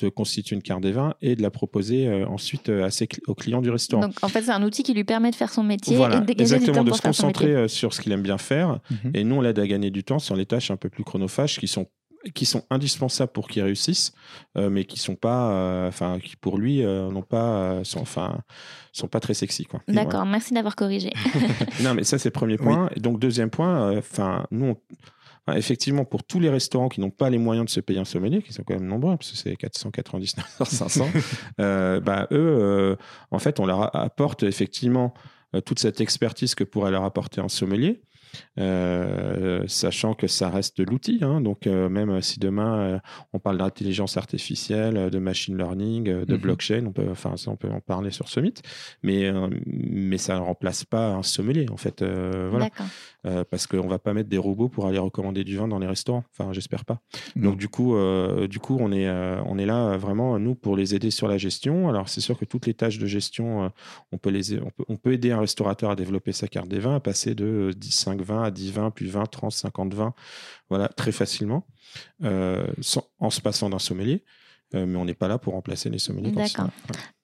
le, constituer une carte des vins et de la proposer ensuite à ses, aux clients du restaurant. Donc en fait, c'est un outil qui lui permet de faire son métier et de dégager exactement, du temps de se concentrer sur ce qu'il aime bien faire. Mhm. Et nous, on l'aide à gagner du temps sur les tâches un peu plus chronophages qui sont qui sont indispensables pour qu'il réussisse, euh, mais qui sont pas, euh, enfin, qui pour lui euh, n'ont pas, sont, enfin, sont pas très sexy, quoi. D'accord, merci d'avoir corrigé. non, mais ça c'est le premier point. Et donc deuxième point, enfin, nous, effectivement, pour tous les restaurants qui n'ont pas les moyens de se payer un sommelier, qui sont quand même nombreux, parce que c'est 499 500, bah eux, en fait, on leur apporte effectivement toute cette expertise que pourrait leur apporter un sommelier. Euh, sachant que ça reste de l'outil. Hein. donc, euh, même si demain euh, on parle d'intelligence artificielle, de machine learning, de mhm. blockchain, on peut, enfin, on peut en parler sur Summit, mais, mais ça ne remplace pas un sommelier, en fait. voilà. Parce qu'on ne va pas mettre des robots pour aller recommander du vin dans les restaurants. Enfin, j'espère pas. Donc, du coup, du coup on, est, on est là vraiment, nous, pour les aider sur la gestion. Alors, c'est sûr que toutes les tâches de gestion, on, peut les, on, peut, on peut aider un restaurateur à développer sa carte des vins, à passer de 10, 5 20 à 10 20, puis 20, 30, 50 20, voilà, très facilement, euh, en se passant d'un sommelier. Euh, mais on n'est pas là pour remplacer les sommeliers. D'accord.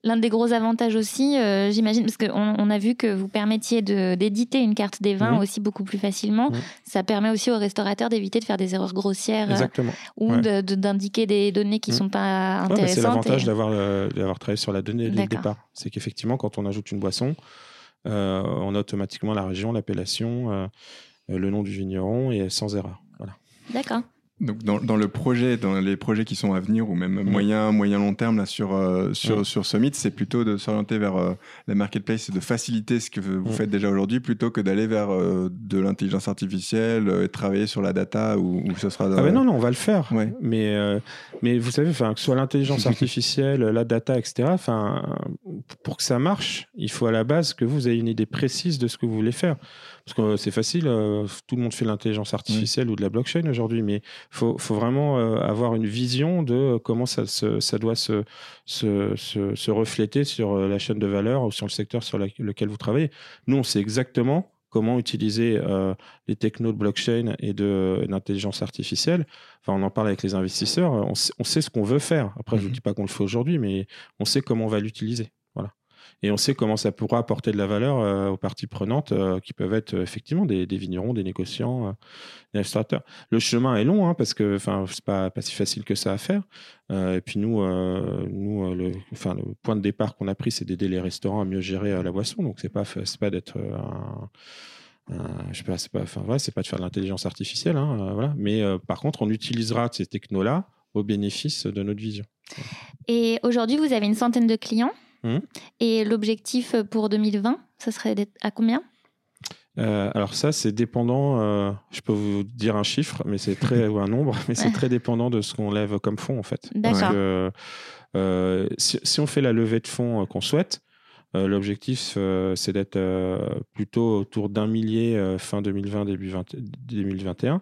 L'un des gros avantages aussi, euh, j'imagine, parce qu'on on a vu que vous permettiez d'éditer une carte des vins aussi beaucoup plus facilement. Ça permet aussi aux restaurateurs d'éviter de faire des erreurs grossières ou d'indiquer des données qui ne sont pas intéressantes. c'est l'avantage d'avoir travaillé sur la donnée dès le départ. C'est qu'effectivement, quand on ajoute une boisson, euh, on a automatiquement la région, l'appellation, euh, le nom du vigneron et sans erreur. Voilà. D'accord. Donc dans, dans, le projet, dans les projets qui sont à venir ou même moyen, moyen long terme là sur euh, sur, sur Summit, c'est plutôt de s'orienter vers euh, la marketplace et de faciliter ce que vous faites déjà aujourd'hui plutôt que d'aller vers euh, de l'intelligence artificielle et travailler sur la data ou, ce sera. Ah ben non non, on va le faire. Mais mais vous savez, enfin que ce soit l'intelligence artificielle, la data, etc. Enfin pour que ça marche, il faut à la base que vous ayez une idée précise de ce que vous voulez faire. Parce que c'est facile, euh, tout le monde fait l'intelligence artificielle ou de la blockchain aujourd'hui, mais il faut, faut, vraiment euh, avoir une vision de comment ça, ça doit se, se, se, refléter sur euh, la chaîne de valeur ou sur le secteur sur lequel vous travaillez. Nous, on sait exactement comment utiliser les technos de blockchain et de d'intelligence artificielle. Enfin, on en parle avec les investisseurs. On sait, on sait ce qu'on veut faire. Après, je ne mmh dis pas qu'on le fait aujourd'hui, mais on sait comment on va l'utiliser et on sait comment ça pourra apporter de la valeur euh, aux parties prenantes euh, qui peuvent être euh, effectivement des, vignerons, des négociants, des administrateurs. Le chemin est long hein, parce que enfin c'est pas si facile que ça à faire. et puis nous nous le le point de départ qu'on a pris c'est d'aider les restaurants à mieux gérer la boisson donc c'est pas pas d'être un, je sais pas, c'est pas, enfin, c'est pas de faire de l'intelligence artificielle, hein, voilà. Mais par contre, on utilisera ces technos-là au bénéfice de notre vision. Et aujourd'hui, vous avez une centaine de clients? Mmh. Et l'objectif pour 2020, ça serait à combien? Alors ça, c'est dépendant. je peux vous dire un chiffre, mais c'est très ou un nombre, mais c'est très dépendant de ce qu'on lève comme fonds en fait. D'accord. Si, si, on fait la levée de fonds qu'on souhaite, l'objectif c'est d'être plutôt autour d'un millier fin 2020 début 2021.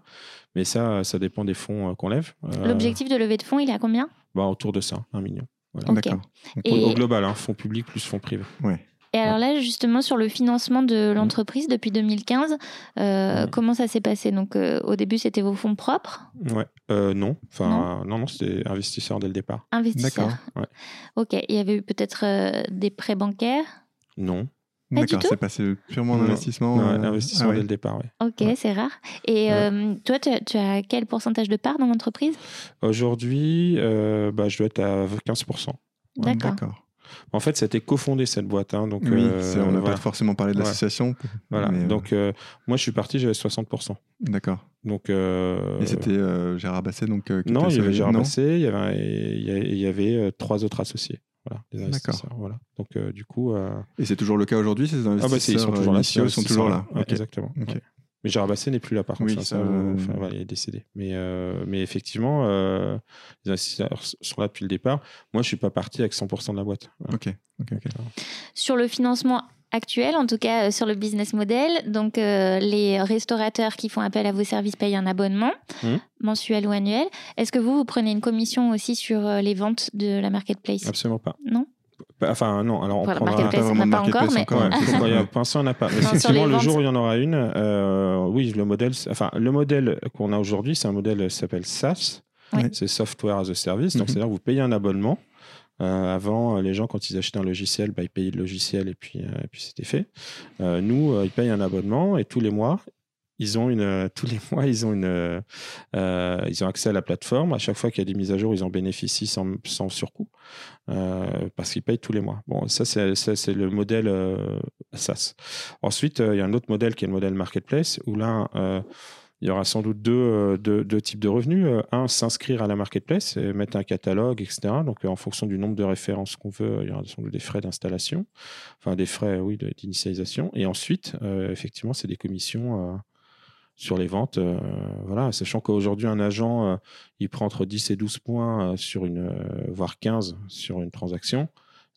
Mais ça, ça dépend des fonds qu'on lève. L'objectif de levée de fonds, il est à combien? Bah, Autour de ça, un million. D'accord. Au global, hein, fonds publics plus fonds privés. Ouais. Et alors là, justement, sur le financement de l'entreprise depuis 2015, euh, comment ça s'est passé? Donc, euh, au début, c'était vos fonds propres? Ouais, euh, non. Enfin, non, non, c'était investisseur dès le départ. Investisseur. Ouais. Ok. Il y avait eu peut-être des prêts bancaires? Non. D'accord, c'est passé purement en investissement. investissement ah dès le départ, oui. Ok, c'est rare. Et toi, tu as, quel pourcentage de part dans l'entreprise? Aujourd'hui, bah, je dois être à 15%. D'accord. En fait, ça a été cofondé cette boîte. Hein, donc, oui, euh, on n'a pas forcément parlé de l'association. Voilà. Euh, donc, euh, moi, je suis parti, j'avais 60%. D'accord. Donc, Et c'était Gérard Basset donc, Non, il y avait Gérard Basset, il y avait, il y avait trois autres associés. Voilà, D'accord. Voilà. Donc, du coup. Et c'est toujours le cas aujourd'hui, ces investisseurs ah bah, ils sont toujours là. Ils sont toujours là. Exactement. Mais Gérard Basset n'est plus là, par contre. Oui, ça, il est décédé. Mais, euh, mais effectivement, euh, les investisseurs sont là depuis le départ. Moi, je ne suis pas parti avec 100% de la boîte. Ok. Sur le financement actuel, en tout cas euh, sur le business model, donc les restaurateurs qui font appel à vos services payent un abonnement mmh. mensuel ou annuel. Est-ce que vous, vous prenez une commission aussi sur les ventes de la marketplace? Absolument pas. Non? Enfin, non, alors on enfin, prendra... Marketplace, on n'a pas encore, mais... pour l'instant, on n'a pas. effectivement, le jour où il y en aura une, euh, oui, le modèle, enfin, le modèle qu'on a aujourd'hui, c'est un modèle qui s'appelle SaaS. C'est Software as a Service. Donc, mhm. c'est-à-dire que vous payez un abonnement. Euh, avant, les gens, quand ils achetaient un logiciel, bah, ils payaient le logiciel et puis, euh, c'était fait. nous, ils payent un abonnement et tous les mois, ils ont une, euh, tous les mois, ils ont, une, euh, euh, ils ont accès à la plateforme. À chaque fois qu'il y a des mises à jour, ils en bénéficient sans, sans surcoût parce qu'ils payent tous les mois. Bon, ça, c'est le modèle SaaS. Ensuite, il y a un autre modèle qui est le modèle marketplace où là, il y aura sans doute deux, deux, types de revenus. Un, s'inscrire à la marketplace et mettre un catalogue, etc. Donc, en fonction du nombre de références qu'on veut, il y aura sans doute des frais d'installation, enfin des frais, oui, d'initialisation. Et ensuite, effectivement, c'est des commissions sur les ventes. Euh, voilà, sachant qu'aujourd'hui, un agent, euh, il prend entre 10 et 12 points euh, sur une, voire 15 sur une transaction.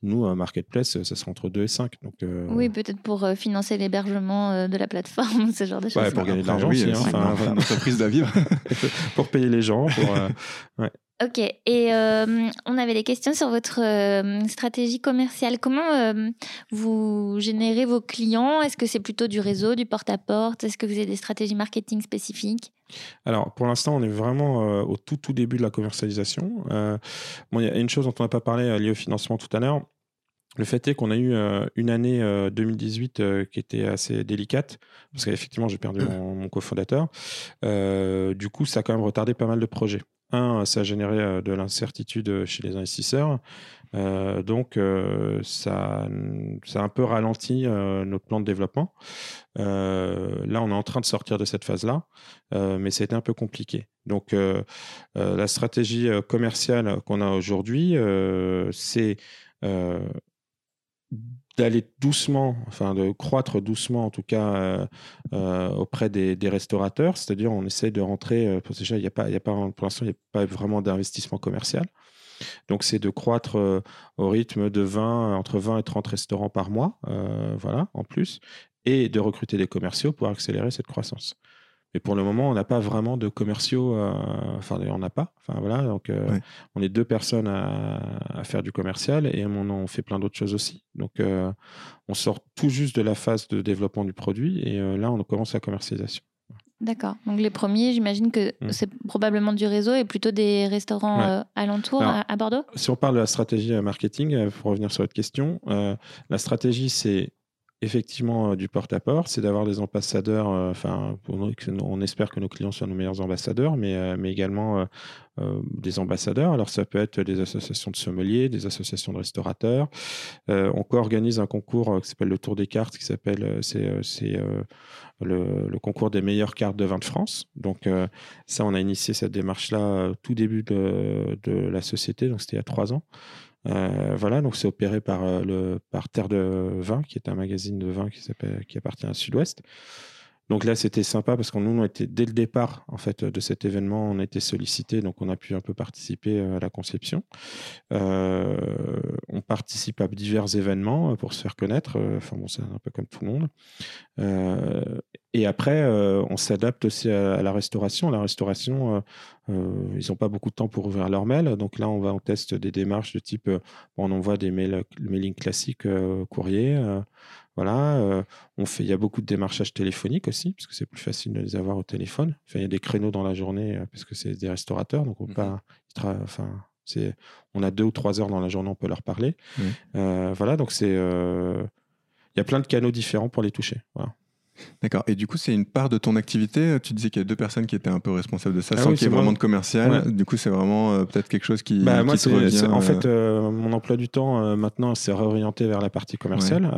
Nous, un marketplace, ça sera entre 2 et 5. Donc, Oui, peut-être pour financer l'hébergement de la plateforme, ce genre de choses. Ouais, pour gagner de l'argent aussi. Hein, enfin, entreprise vivre. pour payer les gens. Pour, ouais. Ok, et euh, on avait des questions sur votre euh, stratégie commerciale. Comment euh, vous générez vos clients? Est-ce que c'est plutôt du réseau, du porte-à-porte? Est-ce que vous avez des stratégies marketing spécifiques? Alors, pour l'instant, on est vraiment au tout, tout début de la commercialisation. bon, il y a une chose dont on n'a pas parlé liée au financement tout à l'heure. Le fait est qu'on a eu une année 2018 qui était assez délicate, parce qu'effectivement, j'ai perdu mon, mon cofondateur. du coup, ça a quand même retardé pas mal de projets. Un, ça a généré euh, de l'incertitude chez les investisseurs. Euh, donc, euh, ça, ça a un peu ralenti notre plan de développement. là, on est en train de sortir de cette phase-là, mais c'était un peu compliqué. Donc, la stratégie commerciale qu'on a aujourd'hui, c'est d'aller doucement, enfin de croître doucement en tout cas euh, euh, auprès des, restaurateurs, c'est-à-dire on essaie de rentrer, euh, pour l'instant il n'y a pas vraiment d'investissement commercial, donc c'est de croître au rythme de 20 entre 20 et 30 restaurants par mois, voilà en plus, et de recruter des commerciaux pour accélérer cette croissance. Mais pour le moment, on n'a pas vraiment de commerciaux. Euh, enfin, on n'a pas. Enfin, voilà. Donc, euh, on est deux personnes à, faire du commercial et on, fait plein d'autres choses aussi. Donc, euh, on sort tout juste de la phase de développement du produit et là, on commence la commercialisation. D'accord. Donc, les premiers, j'imagine que mmh. c'est probablement du réseau et plutôt des restaurants alentours à, à, Bordeaux? Si on parle de la stratégie marketing, pour revenir sur votre question, la stratégie, c'est effectivement euh, du porte-à-porte, c'est d'avoir des ambassadeurs. Euh, enfin, on espère que nos clients soient nos meilleurs ambassadeurs, mais, euh, mais également des ambassadeurs. Alors, ça peut être des associations de sommeliers, des associations de restaurateurs. on co-organise un concours qui s'appelle le Tour des cartes, qui s'appelle c'est le, concours des meilleures cartes de vin de France. Donc, ça, on a initié cette démarche-là tout début de, de la société, donc c'était il y a trois ans. Voilà, donc c'est opéré par, le, par Terre de Vin, qui est un magazine de vin qui, qui appartient à Sud-Ouest. Donc là, c'était sympa parce qu'on nous, on dès le départ en fait de cet événement, on a été sollicité, donc on a pu un peu participer à la conception. Euh, on participe à divers événements pour se faire connaître. Enfin bon, c'est un peu comme tout le monde. Euh, et après, euh, on s'adapte aussi à, la restauration. La restauration, ils n'ont pas beaucoup de temps pour ouvrir leur mail. Donc là, on va en test des démarches de type, on envoie des mails, le mailing classique courrier. Voilà, euh, on fait, il y a beaucoup de démarchage téléphonique aussi, parce que c'est plus facile de les avoir au téléphone. Enfin, il y a des créneaux dans la journée, euh, parce que c'est des restaurateurs, donc on, mmh pas, enfin, c'est, on a deux ou trois heures dans la journée, on peut leur parler. Euh, voilà, donc c'est, il y a plein de canaux différents pour les toucher. Voilà. D'accord. Et du coup, c'est une part de ton activité. Tu disais qu'il y a deux personnes qui étaient un peu responsables de ça, ah sans qu'il y ait vraiment de commercial. Du coup, c'est vraiment euh, peut-être quelque chose qui, bah, moi, te revient. En fait, euh, euh, mon emploi du temps maintenant s'est réorienté vers la partie commerciale,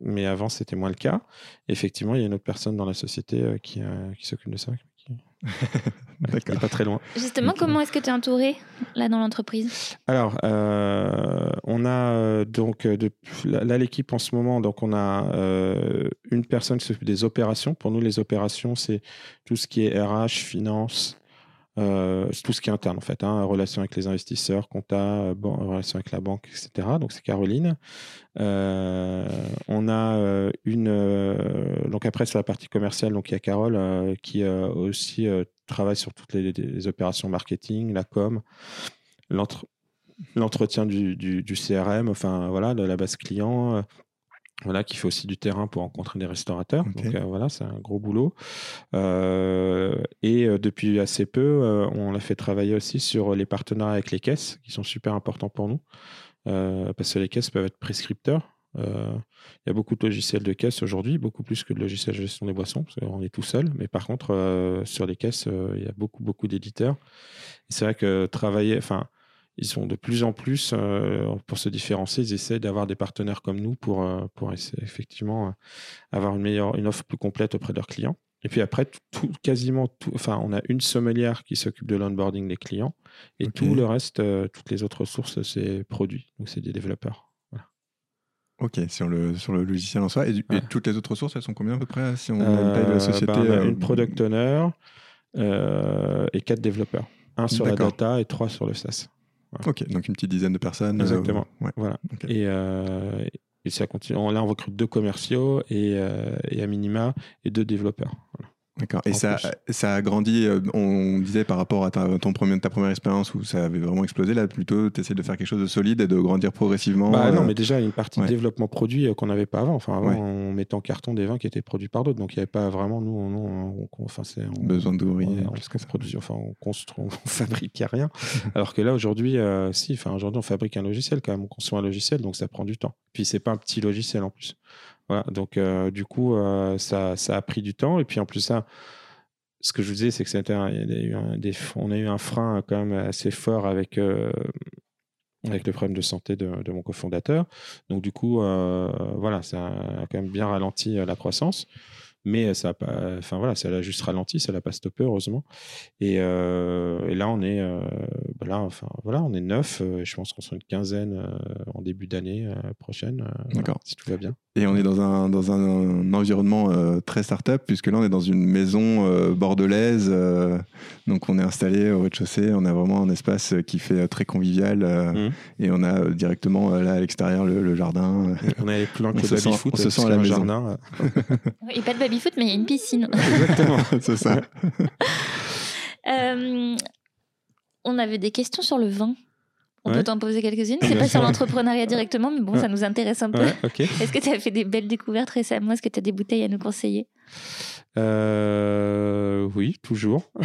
mais avant, c'était moins le cas. effectivement, il y a une autre personne dans la société qui, qui s'occupe de ça. D'accord. pas très loin. Justement, comment est-ce que tu es entouré là dans l'entreprise? Alors, euh, on a euh, donc euh, là l'équipe en ce moment, donc on a une personne qui s'occupe des opérations. Pour nous, les opérations, c'est tout ce qui est RH, finance, euh, tout ce qui est interne en fait, hein, relation avec les investisseurs, compta, bon, relation avec la banque, etc. Donc c'est Caroline. Euh, on a euh, une donc après sur la partie commerciale, donc il y a Carole qui aussi travaille sur toutes les, opérations marketing, la com, l'entretien du, CRM, enfin voilà, de la base client, voilà, qui fait aussi du terrain pour rencontrer des restaurateurs. Donc euh, voilà, c'est un gros boulot. Euh, et euh, depuis assez peu, on l'a fait travailler aussi sur les partenariats avec les caisses, qui sont super importants pour nous, parce que les caisses peuvent être prescripteurs. Il y a beaucoup de logiciels de caisse aujourd'hui, beaucoup plus que de logiciels de gestion des boissons, parce qu'on est tout seul. Mais par contre, sur les caisses, il y a beaucoup, beaucoup d'éditeurs. C'est vrai que travailler, enfin, ils sont de plus en plus, euh, pour se différencier, ils essaient d'avoir des partenaires comme nous pour, euh, pour essayer, effectivement euh, avoir une, meilleure, une offre plus complète auprès de leurs clients. Et puis après, tout, quasiment tout, enfin, on a une sommelière qui s'occupe de l'onboarding des clients et tout le reste, toutes les autres ressources, c'est produits. Donc, c'est des développeurs. Ok, sur le, sur le logiciel en soi. Et, toutes les autres ressources, elles sont combien à peu près si on taille de la société ben, Une product owner et quatre développeurs. Un sur la data et trois sur le SaaS. Ok, donc une petite dizaine de personnes. Euh, Exactement. Voilà. Et, euh, et, ça continue. Là, on recrute deux commerciaux et, euh, et à minima et deux développeurs. Voilà. D'accord. Et ça, ça a grandi, euh, on disait par rapport à ta, ton premier, ta première expérience où ça avait vraiment explosé, là plutôt tu essaies de faire quelque chose de solide et de grandir progressivement bah, Non, euh, mais déjà une partie de développement produit euh, qu'on n'avait pas avant. Enfin, avant, on mettait en carton des vins qui étaient produits par d'autres. Donc il n'y avait pas vraiment, nous, on, enfin, c'est, besoin d'ouvriers. On, on, enfin, on, construit, on fabriquait rien. Alors que là, aujourd'hui, si, enfin, aujourd'hui, on fabrique un logiciel quand même, on construit un logiciel, donc ça prend du temps. Puis c'est pas un petit logiciel en plus. Voilà, donc euh, du coup, euh, ça, ça, a pris du temps. Et puis en plus, ça, ce que je vous disais, c'est que c'était on a eu un frein quand même assez fort avec, euh, avec le problème de santé de, de mon cofondateur. Donc du coup, voilà, ça a quand même bien ralenti la croissance mais ça a pas, enfin voilà, ça l'a juste ralenti, ça l'a pas stoppé heureusement. Et, euh, et là on est, euh, bah là, enfin voilà, on est neuf. Euh, je pense qu'on sera une quinzaine en début d'année prochaine. D'accord. si tout va bien. Et on est dans un, dans un, environnement très start-up, puisque là, on est dans une maison bordelaise. donc, on est installé au rez-de-chaussée. On a vraiment un espace qui fait très convivial. Mmh. Et on a directement, là, à l'extérieur, le, jardin. On a les plans que baby-foot. On se sent à la maison. Jardin. et pas de baby-foot, mais il y a une piscine. Exactement, c'est ça. on avait des questions sur le vin. On peut t'en poser quelques-unes. C'est pas sur l'entrepreneuriat directement, mais bon, ça nous intéresse un peu. Est-ce que tu as fait des belles découvertes récemment? Est-ce que tu as des bouteilles à nous conseiller? Euh, Oui, toujours.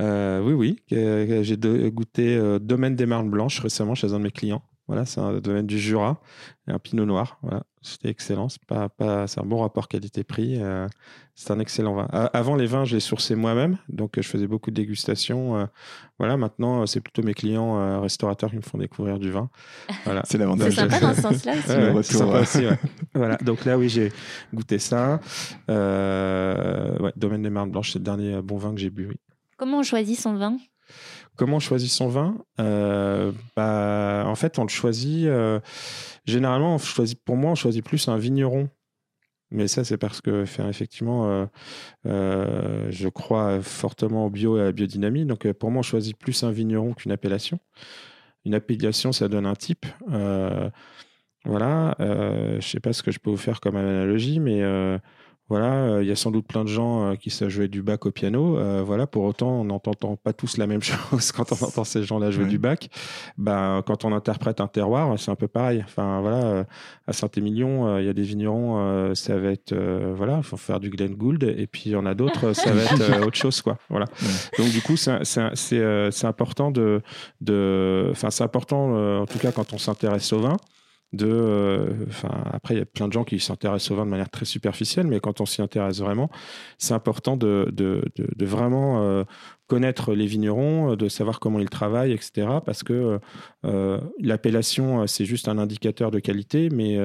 Euh, oui, oui. J'ai goûté euh, Domaine des Marnes Blanches récemment chez un de mes clients. Voilà, c'est un domaine du Jura et un pinot noir. Voilà, c'était excellent. C'est pas, pas, c'est un bon rapport qualité-prix. Euh, c'est un excellent vin. avant les vins, je les sourçais moi-même, donc je faisais beaucoup de dégustations. Euh, voilà, maintenant euh, c'est plutôt mes clients restaurateurs qui me font découvrir du vin. Voilà. c'est l'avantage. C'est sympa dans ce sens-là c'est sympa aussi. voilà. Donc là, oui, j'ai goûté ça. Domaine des Marnes Blanches, c'est le dernier bon vin que j'ai bu. Oui. Comment on choisit son vin? Comment on choisit son vin bah, En fait, on le choisit. généralement, on choisit, pour moi, on choisit plus un vigneron mais ça, c'est parce que, effectivement, euh, euh, je crois fortement au bio et à la biodynamie. Donc, euh, pour moi, on choisit plus un vigneron qu'une appellation. Une appellation, ça donne un type. voilà. je ne sais pas ce que je peux vous faire comme analogie, mais voilà, euh, il y a sans doute plein de gens euh, qui savent jouer du bac au piano. Euh, voilà, pour autant, on n'entend pas tous la même chose quand on entend ces gens-là jouer du bac. Ben, quand on interprète un terroir, c'est un peu pareil. Enfin, voilà, à Saint-Émilion, il y a des vignerons, ça va être, voilà, faut faire du Glen Gould, et puis il y en a d'autres, ça va être autre chose, quoi. Voilà. Donc du coup, c'est important de, de, enfin, c'est important, en tout cas, quand on s'intéresse au vin Euh, enfin, après, il y a plein de gens qui s'intéressent au vin de manière très superficielle, mais quand on s'y intéresse vraiment, c'est important de, vraiment euh, connaître les vignerons, de savoir comment ils travaillent, etc. Parce que euh, l'appellation, c'est juste un indicateur de qualité, mais,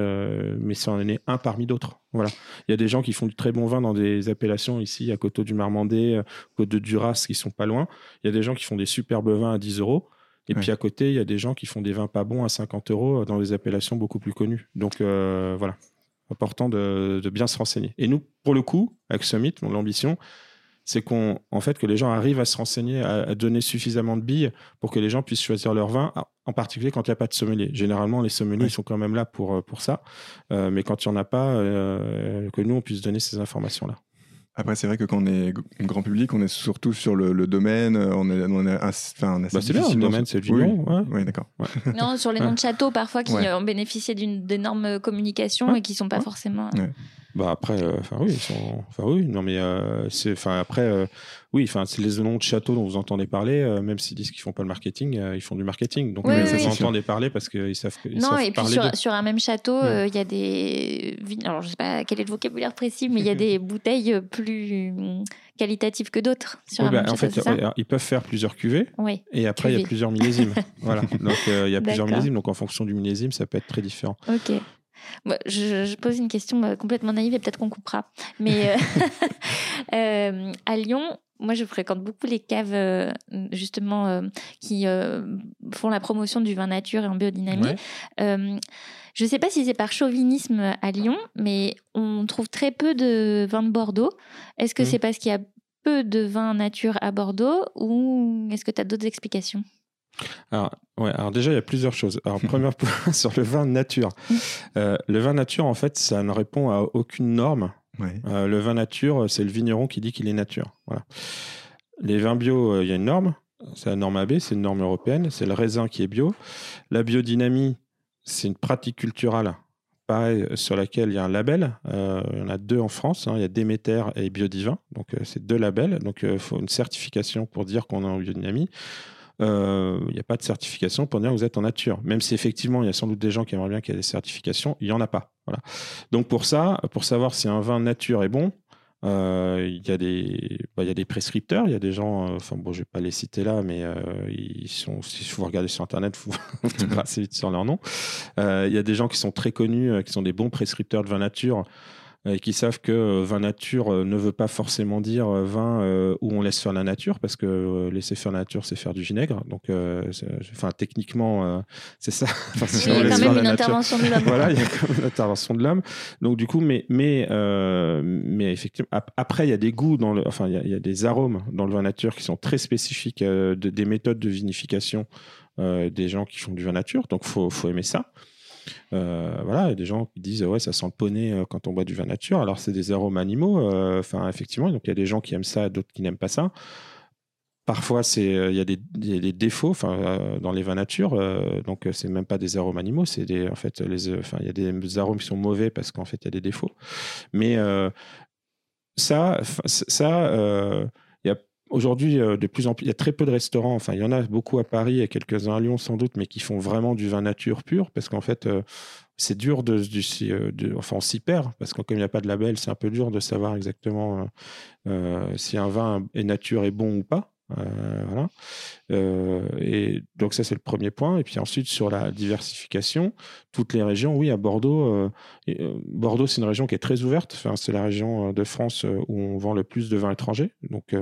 mais ça est un parmi d'autres. Voilà. Il y a des gens qui font du très bon vin dans des appellations ici, à Coteau du Marmandais, Côte de Duras, qui sont pas loin. Il y a des gens qui font des superbes vins à 10 euros. Et puis à côté, il y a des gens qui font des vins pas bons à 50 euros dans des appellations beaucoup plus connues. Donc euh, voilà, important de, bien se renseigner. Et nous, pour le coup, avec Summit, l'ambition, c'est qu'on, en fait, que les gens arrivent à se renseigner, à, donner suffisamment de billes pour que les gens puissent choisir leur vin, en particulier quand il n'y a pas de sommelier. Généralement, les sommeliers sont quand même là pour, euh, pour ça, euh, mais quand il n'y en a pas, que nous, on puisse donner ces informations-là. Après, c'est vrai que quand on est grand public, on est surtout sur le, domaine. On est, on est, enfin, bah c'est bien, le domaine, c'est le vigneron. Oui, oui d'accord. Non, sur les noms de châteaux, parfois, qui ont bénéficié d'une d'énormes communications et qui ne sont pas forcément. Bah après, euh, enfin oui, non mais euh, c'est, enfin après, euh, oui, enfin c'est les noms de châteaux dont vous entendez parler, même s'ils disent qu'ils font pas le marketing, ils font du marketing, donc oui, vous entendez parler parce qu'ils savent. Ils non, et puis sur, un même château, il y a des, alors je sais pas quel est le vocabulaire précis, mais il y a des bouteilles plus qualitatives que d'autres. Bah, en fait, ils peuvent faire plusieurs cuvées, et après il y a plusieurs millésimes, voilà. Donc il y a plusieurs millésimes, donc en fonction du millésime, ça peut être très différent. Ok je, pose une question euh, complètement naïve et peut-être qu'on coupera. Mais euh, euh, à Lyon, moi, je fréquente beaucoup les caves, justement, qui font la promotion du vin nature et en biodynamie. je ne sais pas si c'est par chauvinisme à Lyon, mais on trouve très peu de vins de Bordeaux. Est-ce que mmh. c'est parce qu'il y a peu de vin nature à Bordeaux ou est-ce que tu as d'autres explications? Alors, ouais, alors déjà, il y a plusieurs choses. Alors, premier point sur le vin nature. Euh, le vin nature, en fait, ça ne répond à aucune norme. Euh, le vin nature, c'est le vigneron qui dit qu'il est nature. Voilà. Les vins bio, euh, il y a une norme. C'est la norme AB, c'est une norme européenne. C'est le raisin qui est bio. La biodynamie, c'est une pratique culturelle pareil, sur laquelle il y a un label. il y en a deux en France. Hein. Il y a Déméter et Biodivin. Donc, c'est deux labels. Donc, il faut une certification pour dire qu'on est en biodynamie il euh, n'y a pas de certification pour dire que vous êtes en nature. Même si effectivement, il y a sans doute des gens qui aimeraient bien qu'il y ait des certifications, il n'y en a pas. Voilà. Donc pour ça, pour savoir si un vin nature est bon, euh, il y, a des, bah, y a des prescripteurs, il y a des gens, euh, enfin bon, je vais pas les citer là, mais ils sont, si vous regardez sur Internet, vous tomberez assez vite sur leur nom. Il y a des gens qui sont très connus, qui sont des bons prescripteurs de vin nature, et qui savent que euh, vin nature euh, ne veut pas forcément dire euh, vin où on laisse faire la nature, parce que laisser faire la nature, c'est faire du vinaigre. Donc, enfin, techniquement, c'est ça. il y a quand même une intervention de l'homme. voilà, il y a quand même une intervention de l'homme. Donc, du coup, mais, mais, mais effectivement, après, il y a des goûts, dans le, enfin, il y, a, des arômes dans le vin nature qui sont très spécifiques des méthodes de vinification des gens qui font du vin nature. Donc, faut, faut aimer ça. Euh, voilà, il y a des gens qui disent ouais, ça sent le poney euh, quand on boit du vin nature. Alors, c'est des arômes animaux. Euh, enfin, effectivement, donc il y a des gens qui aiment ça, d'autres qui n'aiment pas ça. Parfois, c'est il y, a des défauts enfin, dans les vins nature. donc, c'est même pas des arômes animaux. C'est des, en fait, les, enfin, il y a des arômes qui sont mauvais parce qu'en fait, il y a des défauts. Mais ça, ça Aujourd'hui, euh, de plus en plus, il y a très peu de restaurants. Enfin, il y en a beaucoup à Paris et quelques-uns à Lyon sans doute, mais qui font vraiment du vin nature pur, parce qu'en fait, euh, c'est dur de, euh, enfin, s'y perd, parce que comme il n'y a pas de label, c'est un peu dur de savoir exactement si un vin est nature et bon ou pas. Euh, voilà. Euh, et donc ça c'est le premier point. Et puis ensuite sur la diversification, toutes les régions, oui à Bordeaux, euh, Bordeaux c'est une région qui est très ouverte. Enfin, c'est la région de France où on vend le plus de vins étrangers. Donc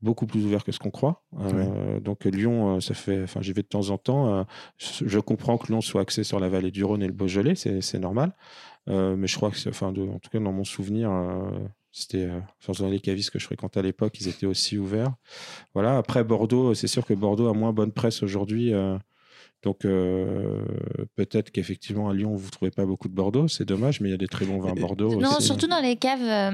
beaucoup plus ouvert que ce qu'on croit. Donc Lyon, ça fait, enfin j'y vais de temps en temps. je comprends que Lyon soit axé sur la vallée du Rhône et le Beaujolais, c'est normal. mais je crois que, enfin, en tout cas dans mon souvenir, c'était euh, les cavistes que je fréquentais à l'époque, ils étaient aussi ouverts. Voilà. Après Bordeaux, c'est sûr que Bordeaux a moins bonne presse aujourd'hui. Euh, donc euh, peut-être qu'effectivement à Lyon vous trouvez pas beaucoup de Bordeaux, c'est dommage, mais il y a des très bons vins Bordeaux. Non, surtout dans les caves euh,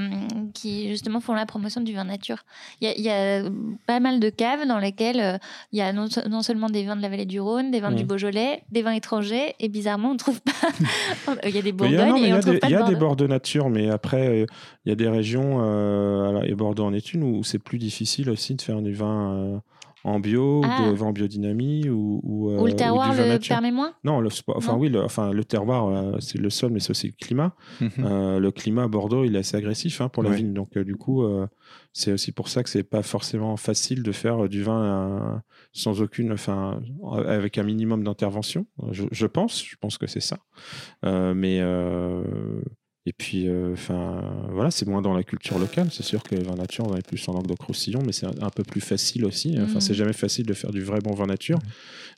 qui justement font la promotion du vin nature. Il y, a pas mal de caves dans lesquelles euh, il y a non, seulement des vins de la vallée du Rhône, des vins du mmh. Beaujolais, des vins étrangers, et bizarrement on ne trouve pas. il y a des Bourgognes Il y a, des, des Bordeaux nature, mais après il y a des régions, et Bordeaux en est une, où c'est plus difficile aussi de faire du vin en bio, ah. de, en biodynamie ou, ou, ou le terroir le permet moins? Non, le, enfin oui, le, enfin le terroir euh, c'est le sol, mais c'est aussi le climat. Mhm. Euh, le climat à Bordeaux, il est assez agressif hein, pour la vigne, donc euh, du coup, c'est aussi pour ça que c'est pas forcément facile de faire du vin sans aucune, enfin avec un minimum d'intervention. Je, je, pense, je pense que c'est ça. mais et puis, euh, enfin, voilà, c'est moins dans la culture locale. C'est sûr que le vin nature, on est plus en Languedoc-Roussillon, mais c'est un, peu plus facile aussi. Enfin, c'est mmh. jamais facile de faire du vrai bon vin nature.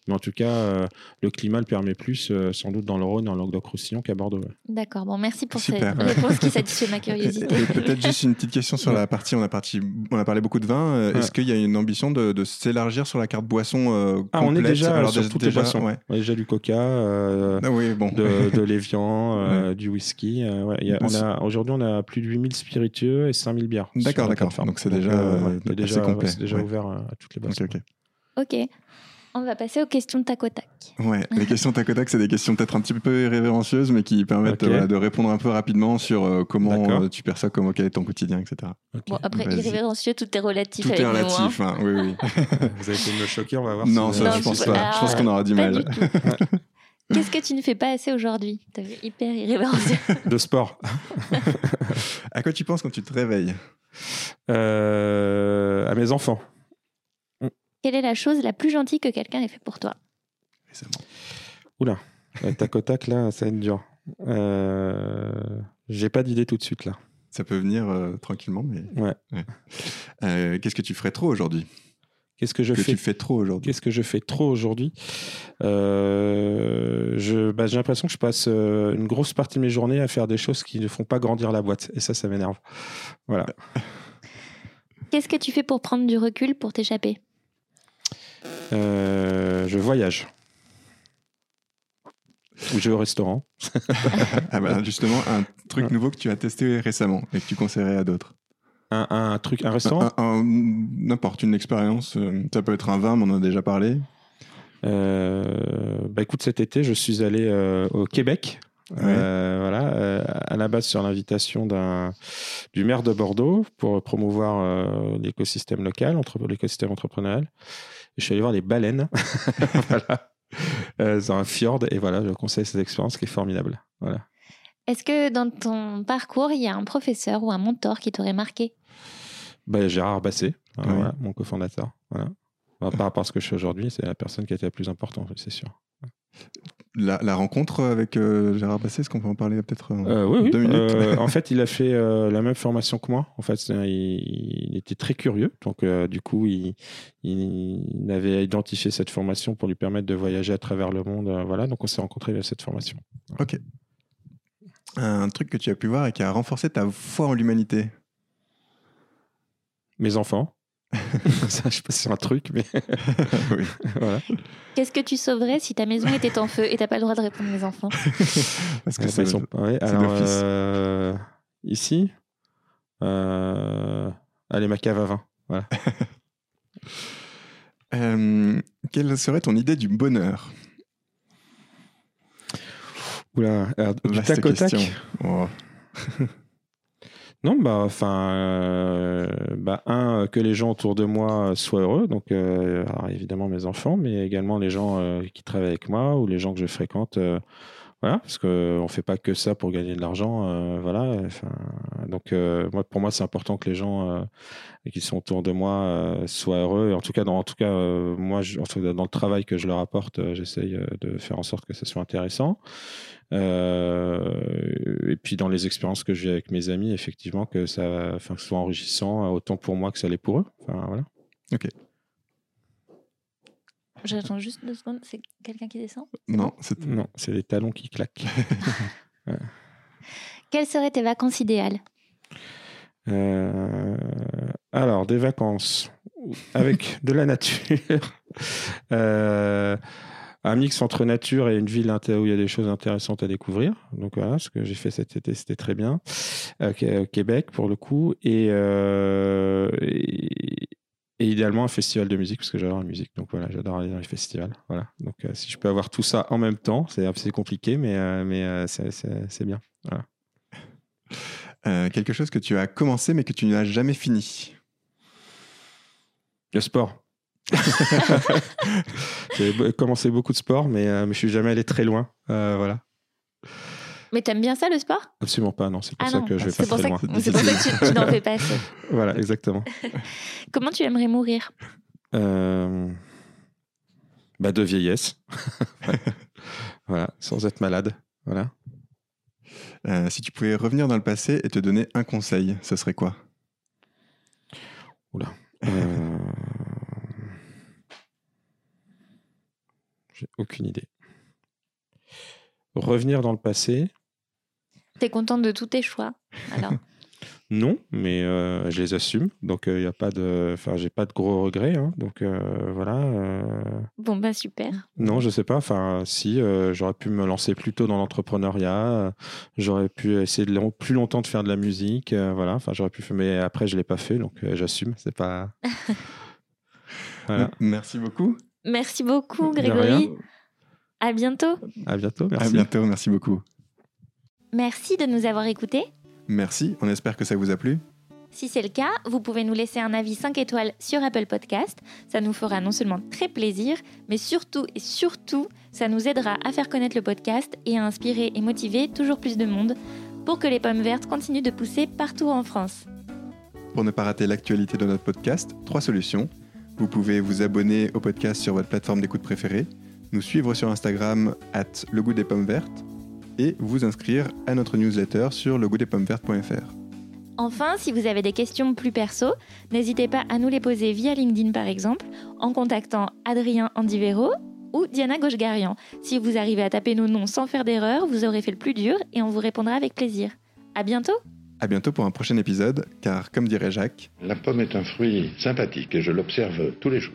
Mais en tout cas, euh, le climat le permet plus, euh, sans doute dans le Rhône et en Languedoc-Roussillon qu'à Bordeaux. D'accord. Bon, merci pour cette réponse qui satisfait ma curiosité. Peut-être juste une petite question sur la partie. On a, parti, on a parlé beaucoup de vin. Est-ce qu'il y a une ambition de, s'élargir sur la carte boisson ah, on est déjà Alors, sur toutes les boissons. On a déjà du coca, ah oui, bon. de, de l'évian, du whisky. Ouais aujourd'hui, on a plus de 8000 spiritueux et 5000 bières. D'accord, d'accord. Donc c'est déjà, euh, déjà, complet. déjà ouvert à toutes les boissons. ok. On va passer aux questions tac au tac. Ouais, les questions tac au tac, c'est des questions peut-être un petit peu irrévérencieuses, mais qui permettent de répondre un peu rapidement sur euh, comment euh, tu perçois, comment est ton quotidien, etc. Bon, après, irrévérencieux, tout est relatif. Tout est hein. relatif, hein. oui, oui. Vous avez essayé de me choquer, on va voir. Non, ça, je pense pas. Je pense qu'on aura du mal. Qu'est-ce que tu ne fais pas assez aujourd'hui? Tu hyper irrévérencieux. De sport. à quoi tu penses quand tu te réveilles? Euh, À mes enfants. Quelle est la chose la plus gentille que quelqu'un ait fait pour toi? Récemment. Oula, tac au tac, là, ça va être dur. Euh, J'ai pas d'idée tout de suite, là. Ça peut venir euh, tranquillement, mais. Ouais. Euh, qu'est-ce que tu ferais trop aujourd'hui? Qu'est-ce que je que fais tu fais trop aujourd'hui? Qu'est-ce que je fais trop aujourd'hui? Euh, bah, J'ai l'impression que je passe euh, une grosse partie de mes journées à faire des choses qui ne font pas grandir la boîte. Et ça, ça m'énerve. Voilà. Qu'est-ce que tu fais pour prendre du recul, pour t'échapper? euh, Je voyage. Ou je vais au restaurant. ah bah justement, un truc nouveau que tu as testé récemment et que tu conseillerais à d'autres un, truc, un restaurant? N'importe, une expérience. Euh, ça peut être un vin, mais on en a déjà parlé. Euh, bah écoute, cet été, je suis allé euh, au Québec. voilà, à la base sur l'invitation du maire de Bordeaux pour promouvoir l'écosystème local, entre, l'écosystème entrepreneurial. Je suis allé voir les baleines, voilà, dans un fjord, et voilà, je conseille cette expérience qui est formidable. Voilà. Est-ce que dans ton parcours, il y a un professeur ou un mentor qui t'aurait marqué? Bah, Gérard Basset, hein, mon cofondateur. Voilà. par rapport à ce que je fais aujourd'hui, c'est la personne qui a été la plus importante, c'est sûr. La, rencontre avec euh, Gérard Basset, est-ce qu'on peut en parler peut-être euh, Oui, oui. Deux minutes euh, en fait, il a fait la même formation que moi. En fait, il, était très curieux. Donc, du coup, il, il, avait identifié cette formation pour lui permettre de voyager à travers le monde. voilà, donc on s'est rencontrés via cette formation. Ok. Un truc que tu as pu voir et qui a renforcé ta foi en l'humanité? Mes enfants. ça, je sais pas si c'est un truc, mais. Qu'est-ce que tu sauverais si ta maison était en feu et t'as pas le droit de répondre mes enfants? Parce que ça, sont... alors, euh, ici, euh... allez, ma cave à vin. Voilà. Euh, quelle serait ton idée du bonheur? Oula, du tac au tac? Oh. Non, bah, enfin, euh, bah, un, que les gens autour de moi soient heureux, donc euh, évidemment mes enfants, mais également les gens euh, qui travaillent avec moi ou les gens que je fréquente, voilà, parce qu'on ne fait pas que ça pour gagner de l'argent, voilà. Donc, moi, pour moi, c'est important que les gens qui sont autour de moi soient heureux, et en tout cas, dans, en tout cas, moi, dans le travail que je leur apporte, j'essaye de faire en sorte que ce soit intéressant. Euh, et puis dans les expériences que j'ai avec mes amis, effectivement, que ça, enfin, que ce soit enrichissant, autant pour moi que ça l'est pour eux. Enfin, voilà. Ok. J'attends juste deux secondes. C'est quelqu'un qui descend? Non, c'est non, c'est les talons qui claquent. Quelles seraient tes vacances idéales? Euh, Alors, des vacances avec de la nature. Euh, un mix entre nature et une ville où il y a des choses intéressantes à découvrir. Donc voilà, ce que j'ai fait cet été, c'était très bien. Euh, Québec, pour le coup. Et, et, idéalement un festival de musique, parce que j'adore la musique. Donc voilà, j'adore aller dans les festivals. Voilà. Donc si je peux avoir tout ça en même temps, c'est assez compliqué, mais, mais c'est bien. Voilà. Euh, quelque chose que tu as commencé mais que tu n'as jamais fini Le sport. J'ai commencé beaucoup de sport, mais, euh, mais je suis jamais allé très loin. Euh, voilà. Mais t'aimes bien ça le sport? Absolument pas, non. C'est pour ah ça que je vais pas très loin. C'est pour ça que tu, n'en fais pas assez. voilà, exactement. Comment tu aimerais mourir? Bah, De vieillesse. voilà, sans être malade. Voilà. Euh, si tu pouvais revenir dans le passé et te donner un conseil, ce serait quoi? Oula. Euh... J'ai aucune idée. Revenir dans le passé. T'es contente de tous tes choix, alors Non, mais euh, je les assume. Donc, il euh, y a pas de. Enfin, j'ai pas de gros regrets. Hein. donc, euh, voilà. Bon, bah, super. Non, je sais pas. Enfin, si, j'aurais pu me lancer plus tôt dans l'entrepreneuriat. j'aurais pu essayer de plus longtemps de faire de la musique. voilà. Enfin, j'aurais pu. Mais après, je l'ai pas fait. Donc, j'assume. C'est pas. voilà. Merci beaucoup. Merci beaucoup, Grégory. À bientôt. À bientôt. Merci. À bientôt. Merci beaucoup. Merci de nous avoir écoutés. Merci, on espère que ça vous a plu. Si c'est le cas, vous pouvez nous laisser un avis 5 étoiles sur Apple Podcast. Ça nous fera non seulement très plaisir, mais surtout et surtout, ça nous aidera à faire connaître le podcast et à inspirer et motiver toujours plus de monde pour que les pommes vertes continuent de pousser partout en France. Pour ne pas rater l'actualité de notre podcast, trois solutions. Vous pouvez vous abonner au podcast sur votre plateforme d'écoute préférée, nous suivre sur Instagram at le goût des pommes vertes et vous inscrire à notre newsletter sur legoûtdespommevertes.fr. Enfin, si vous avez des questions plus perso, n'hésitez pas à nous les poser via LinkedIn par exemple, en contactant Adrien Andivero ou Diana Gauchegarian. Si vous arrivez à taper nos noms sans faire d'erreur, vous aurez fait le plus dur et on vous répondra avec plaisir. À bientôt À bientôt pour un prochain épisode, car comme dirait Jacques, la pomme est un fruit sympathique et je l'observe tous les jours.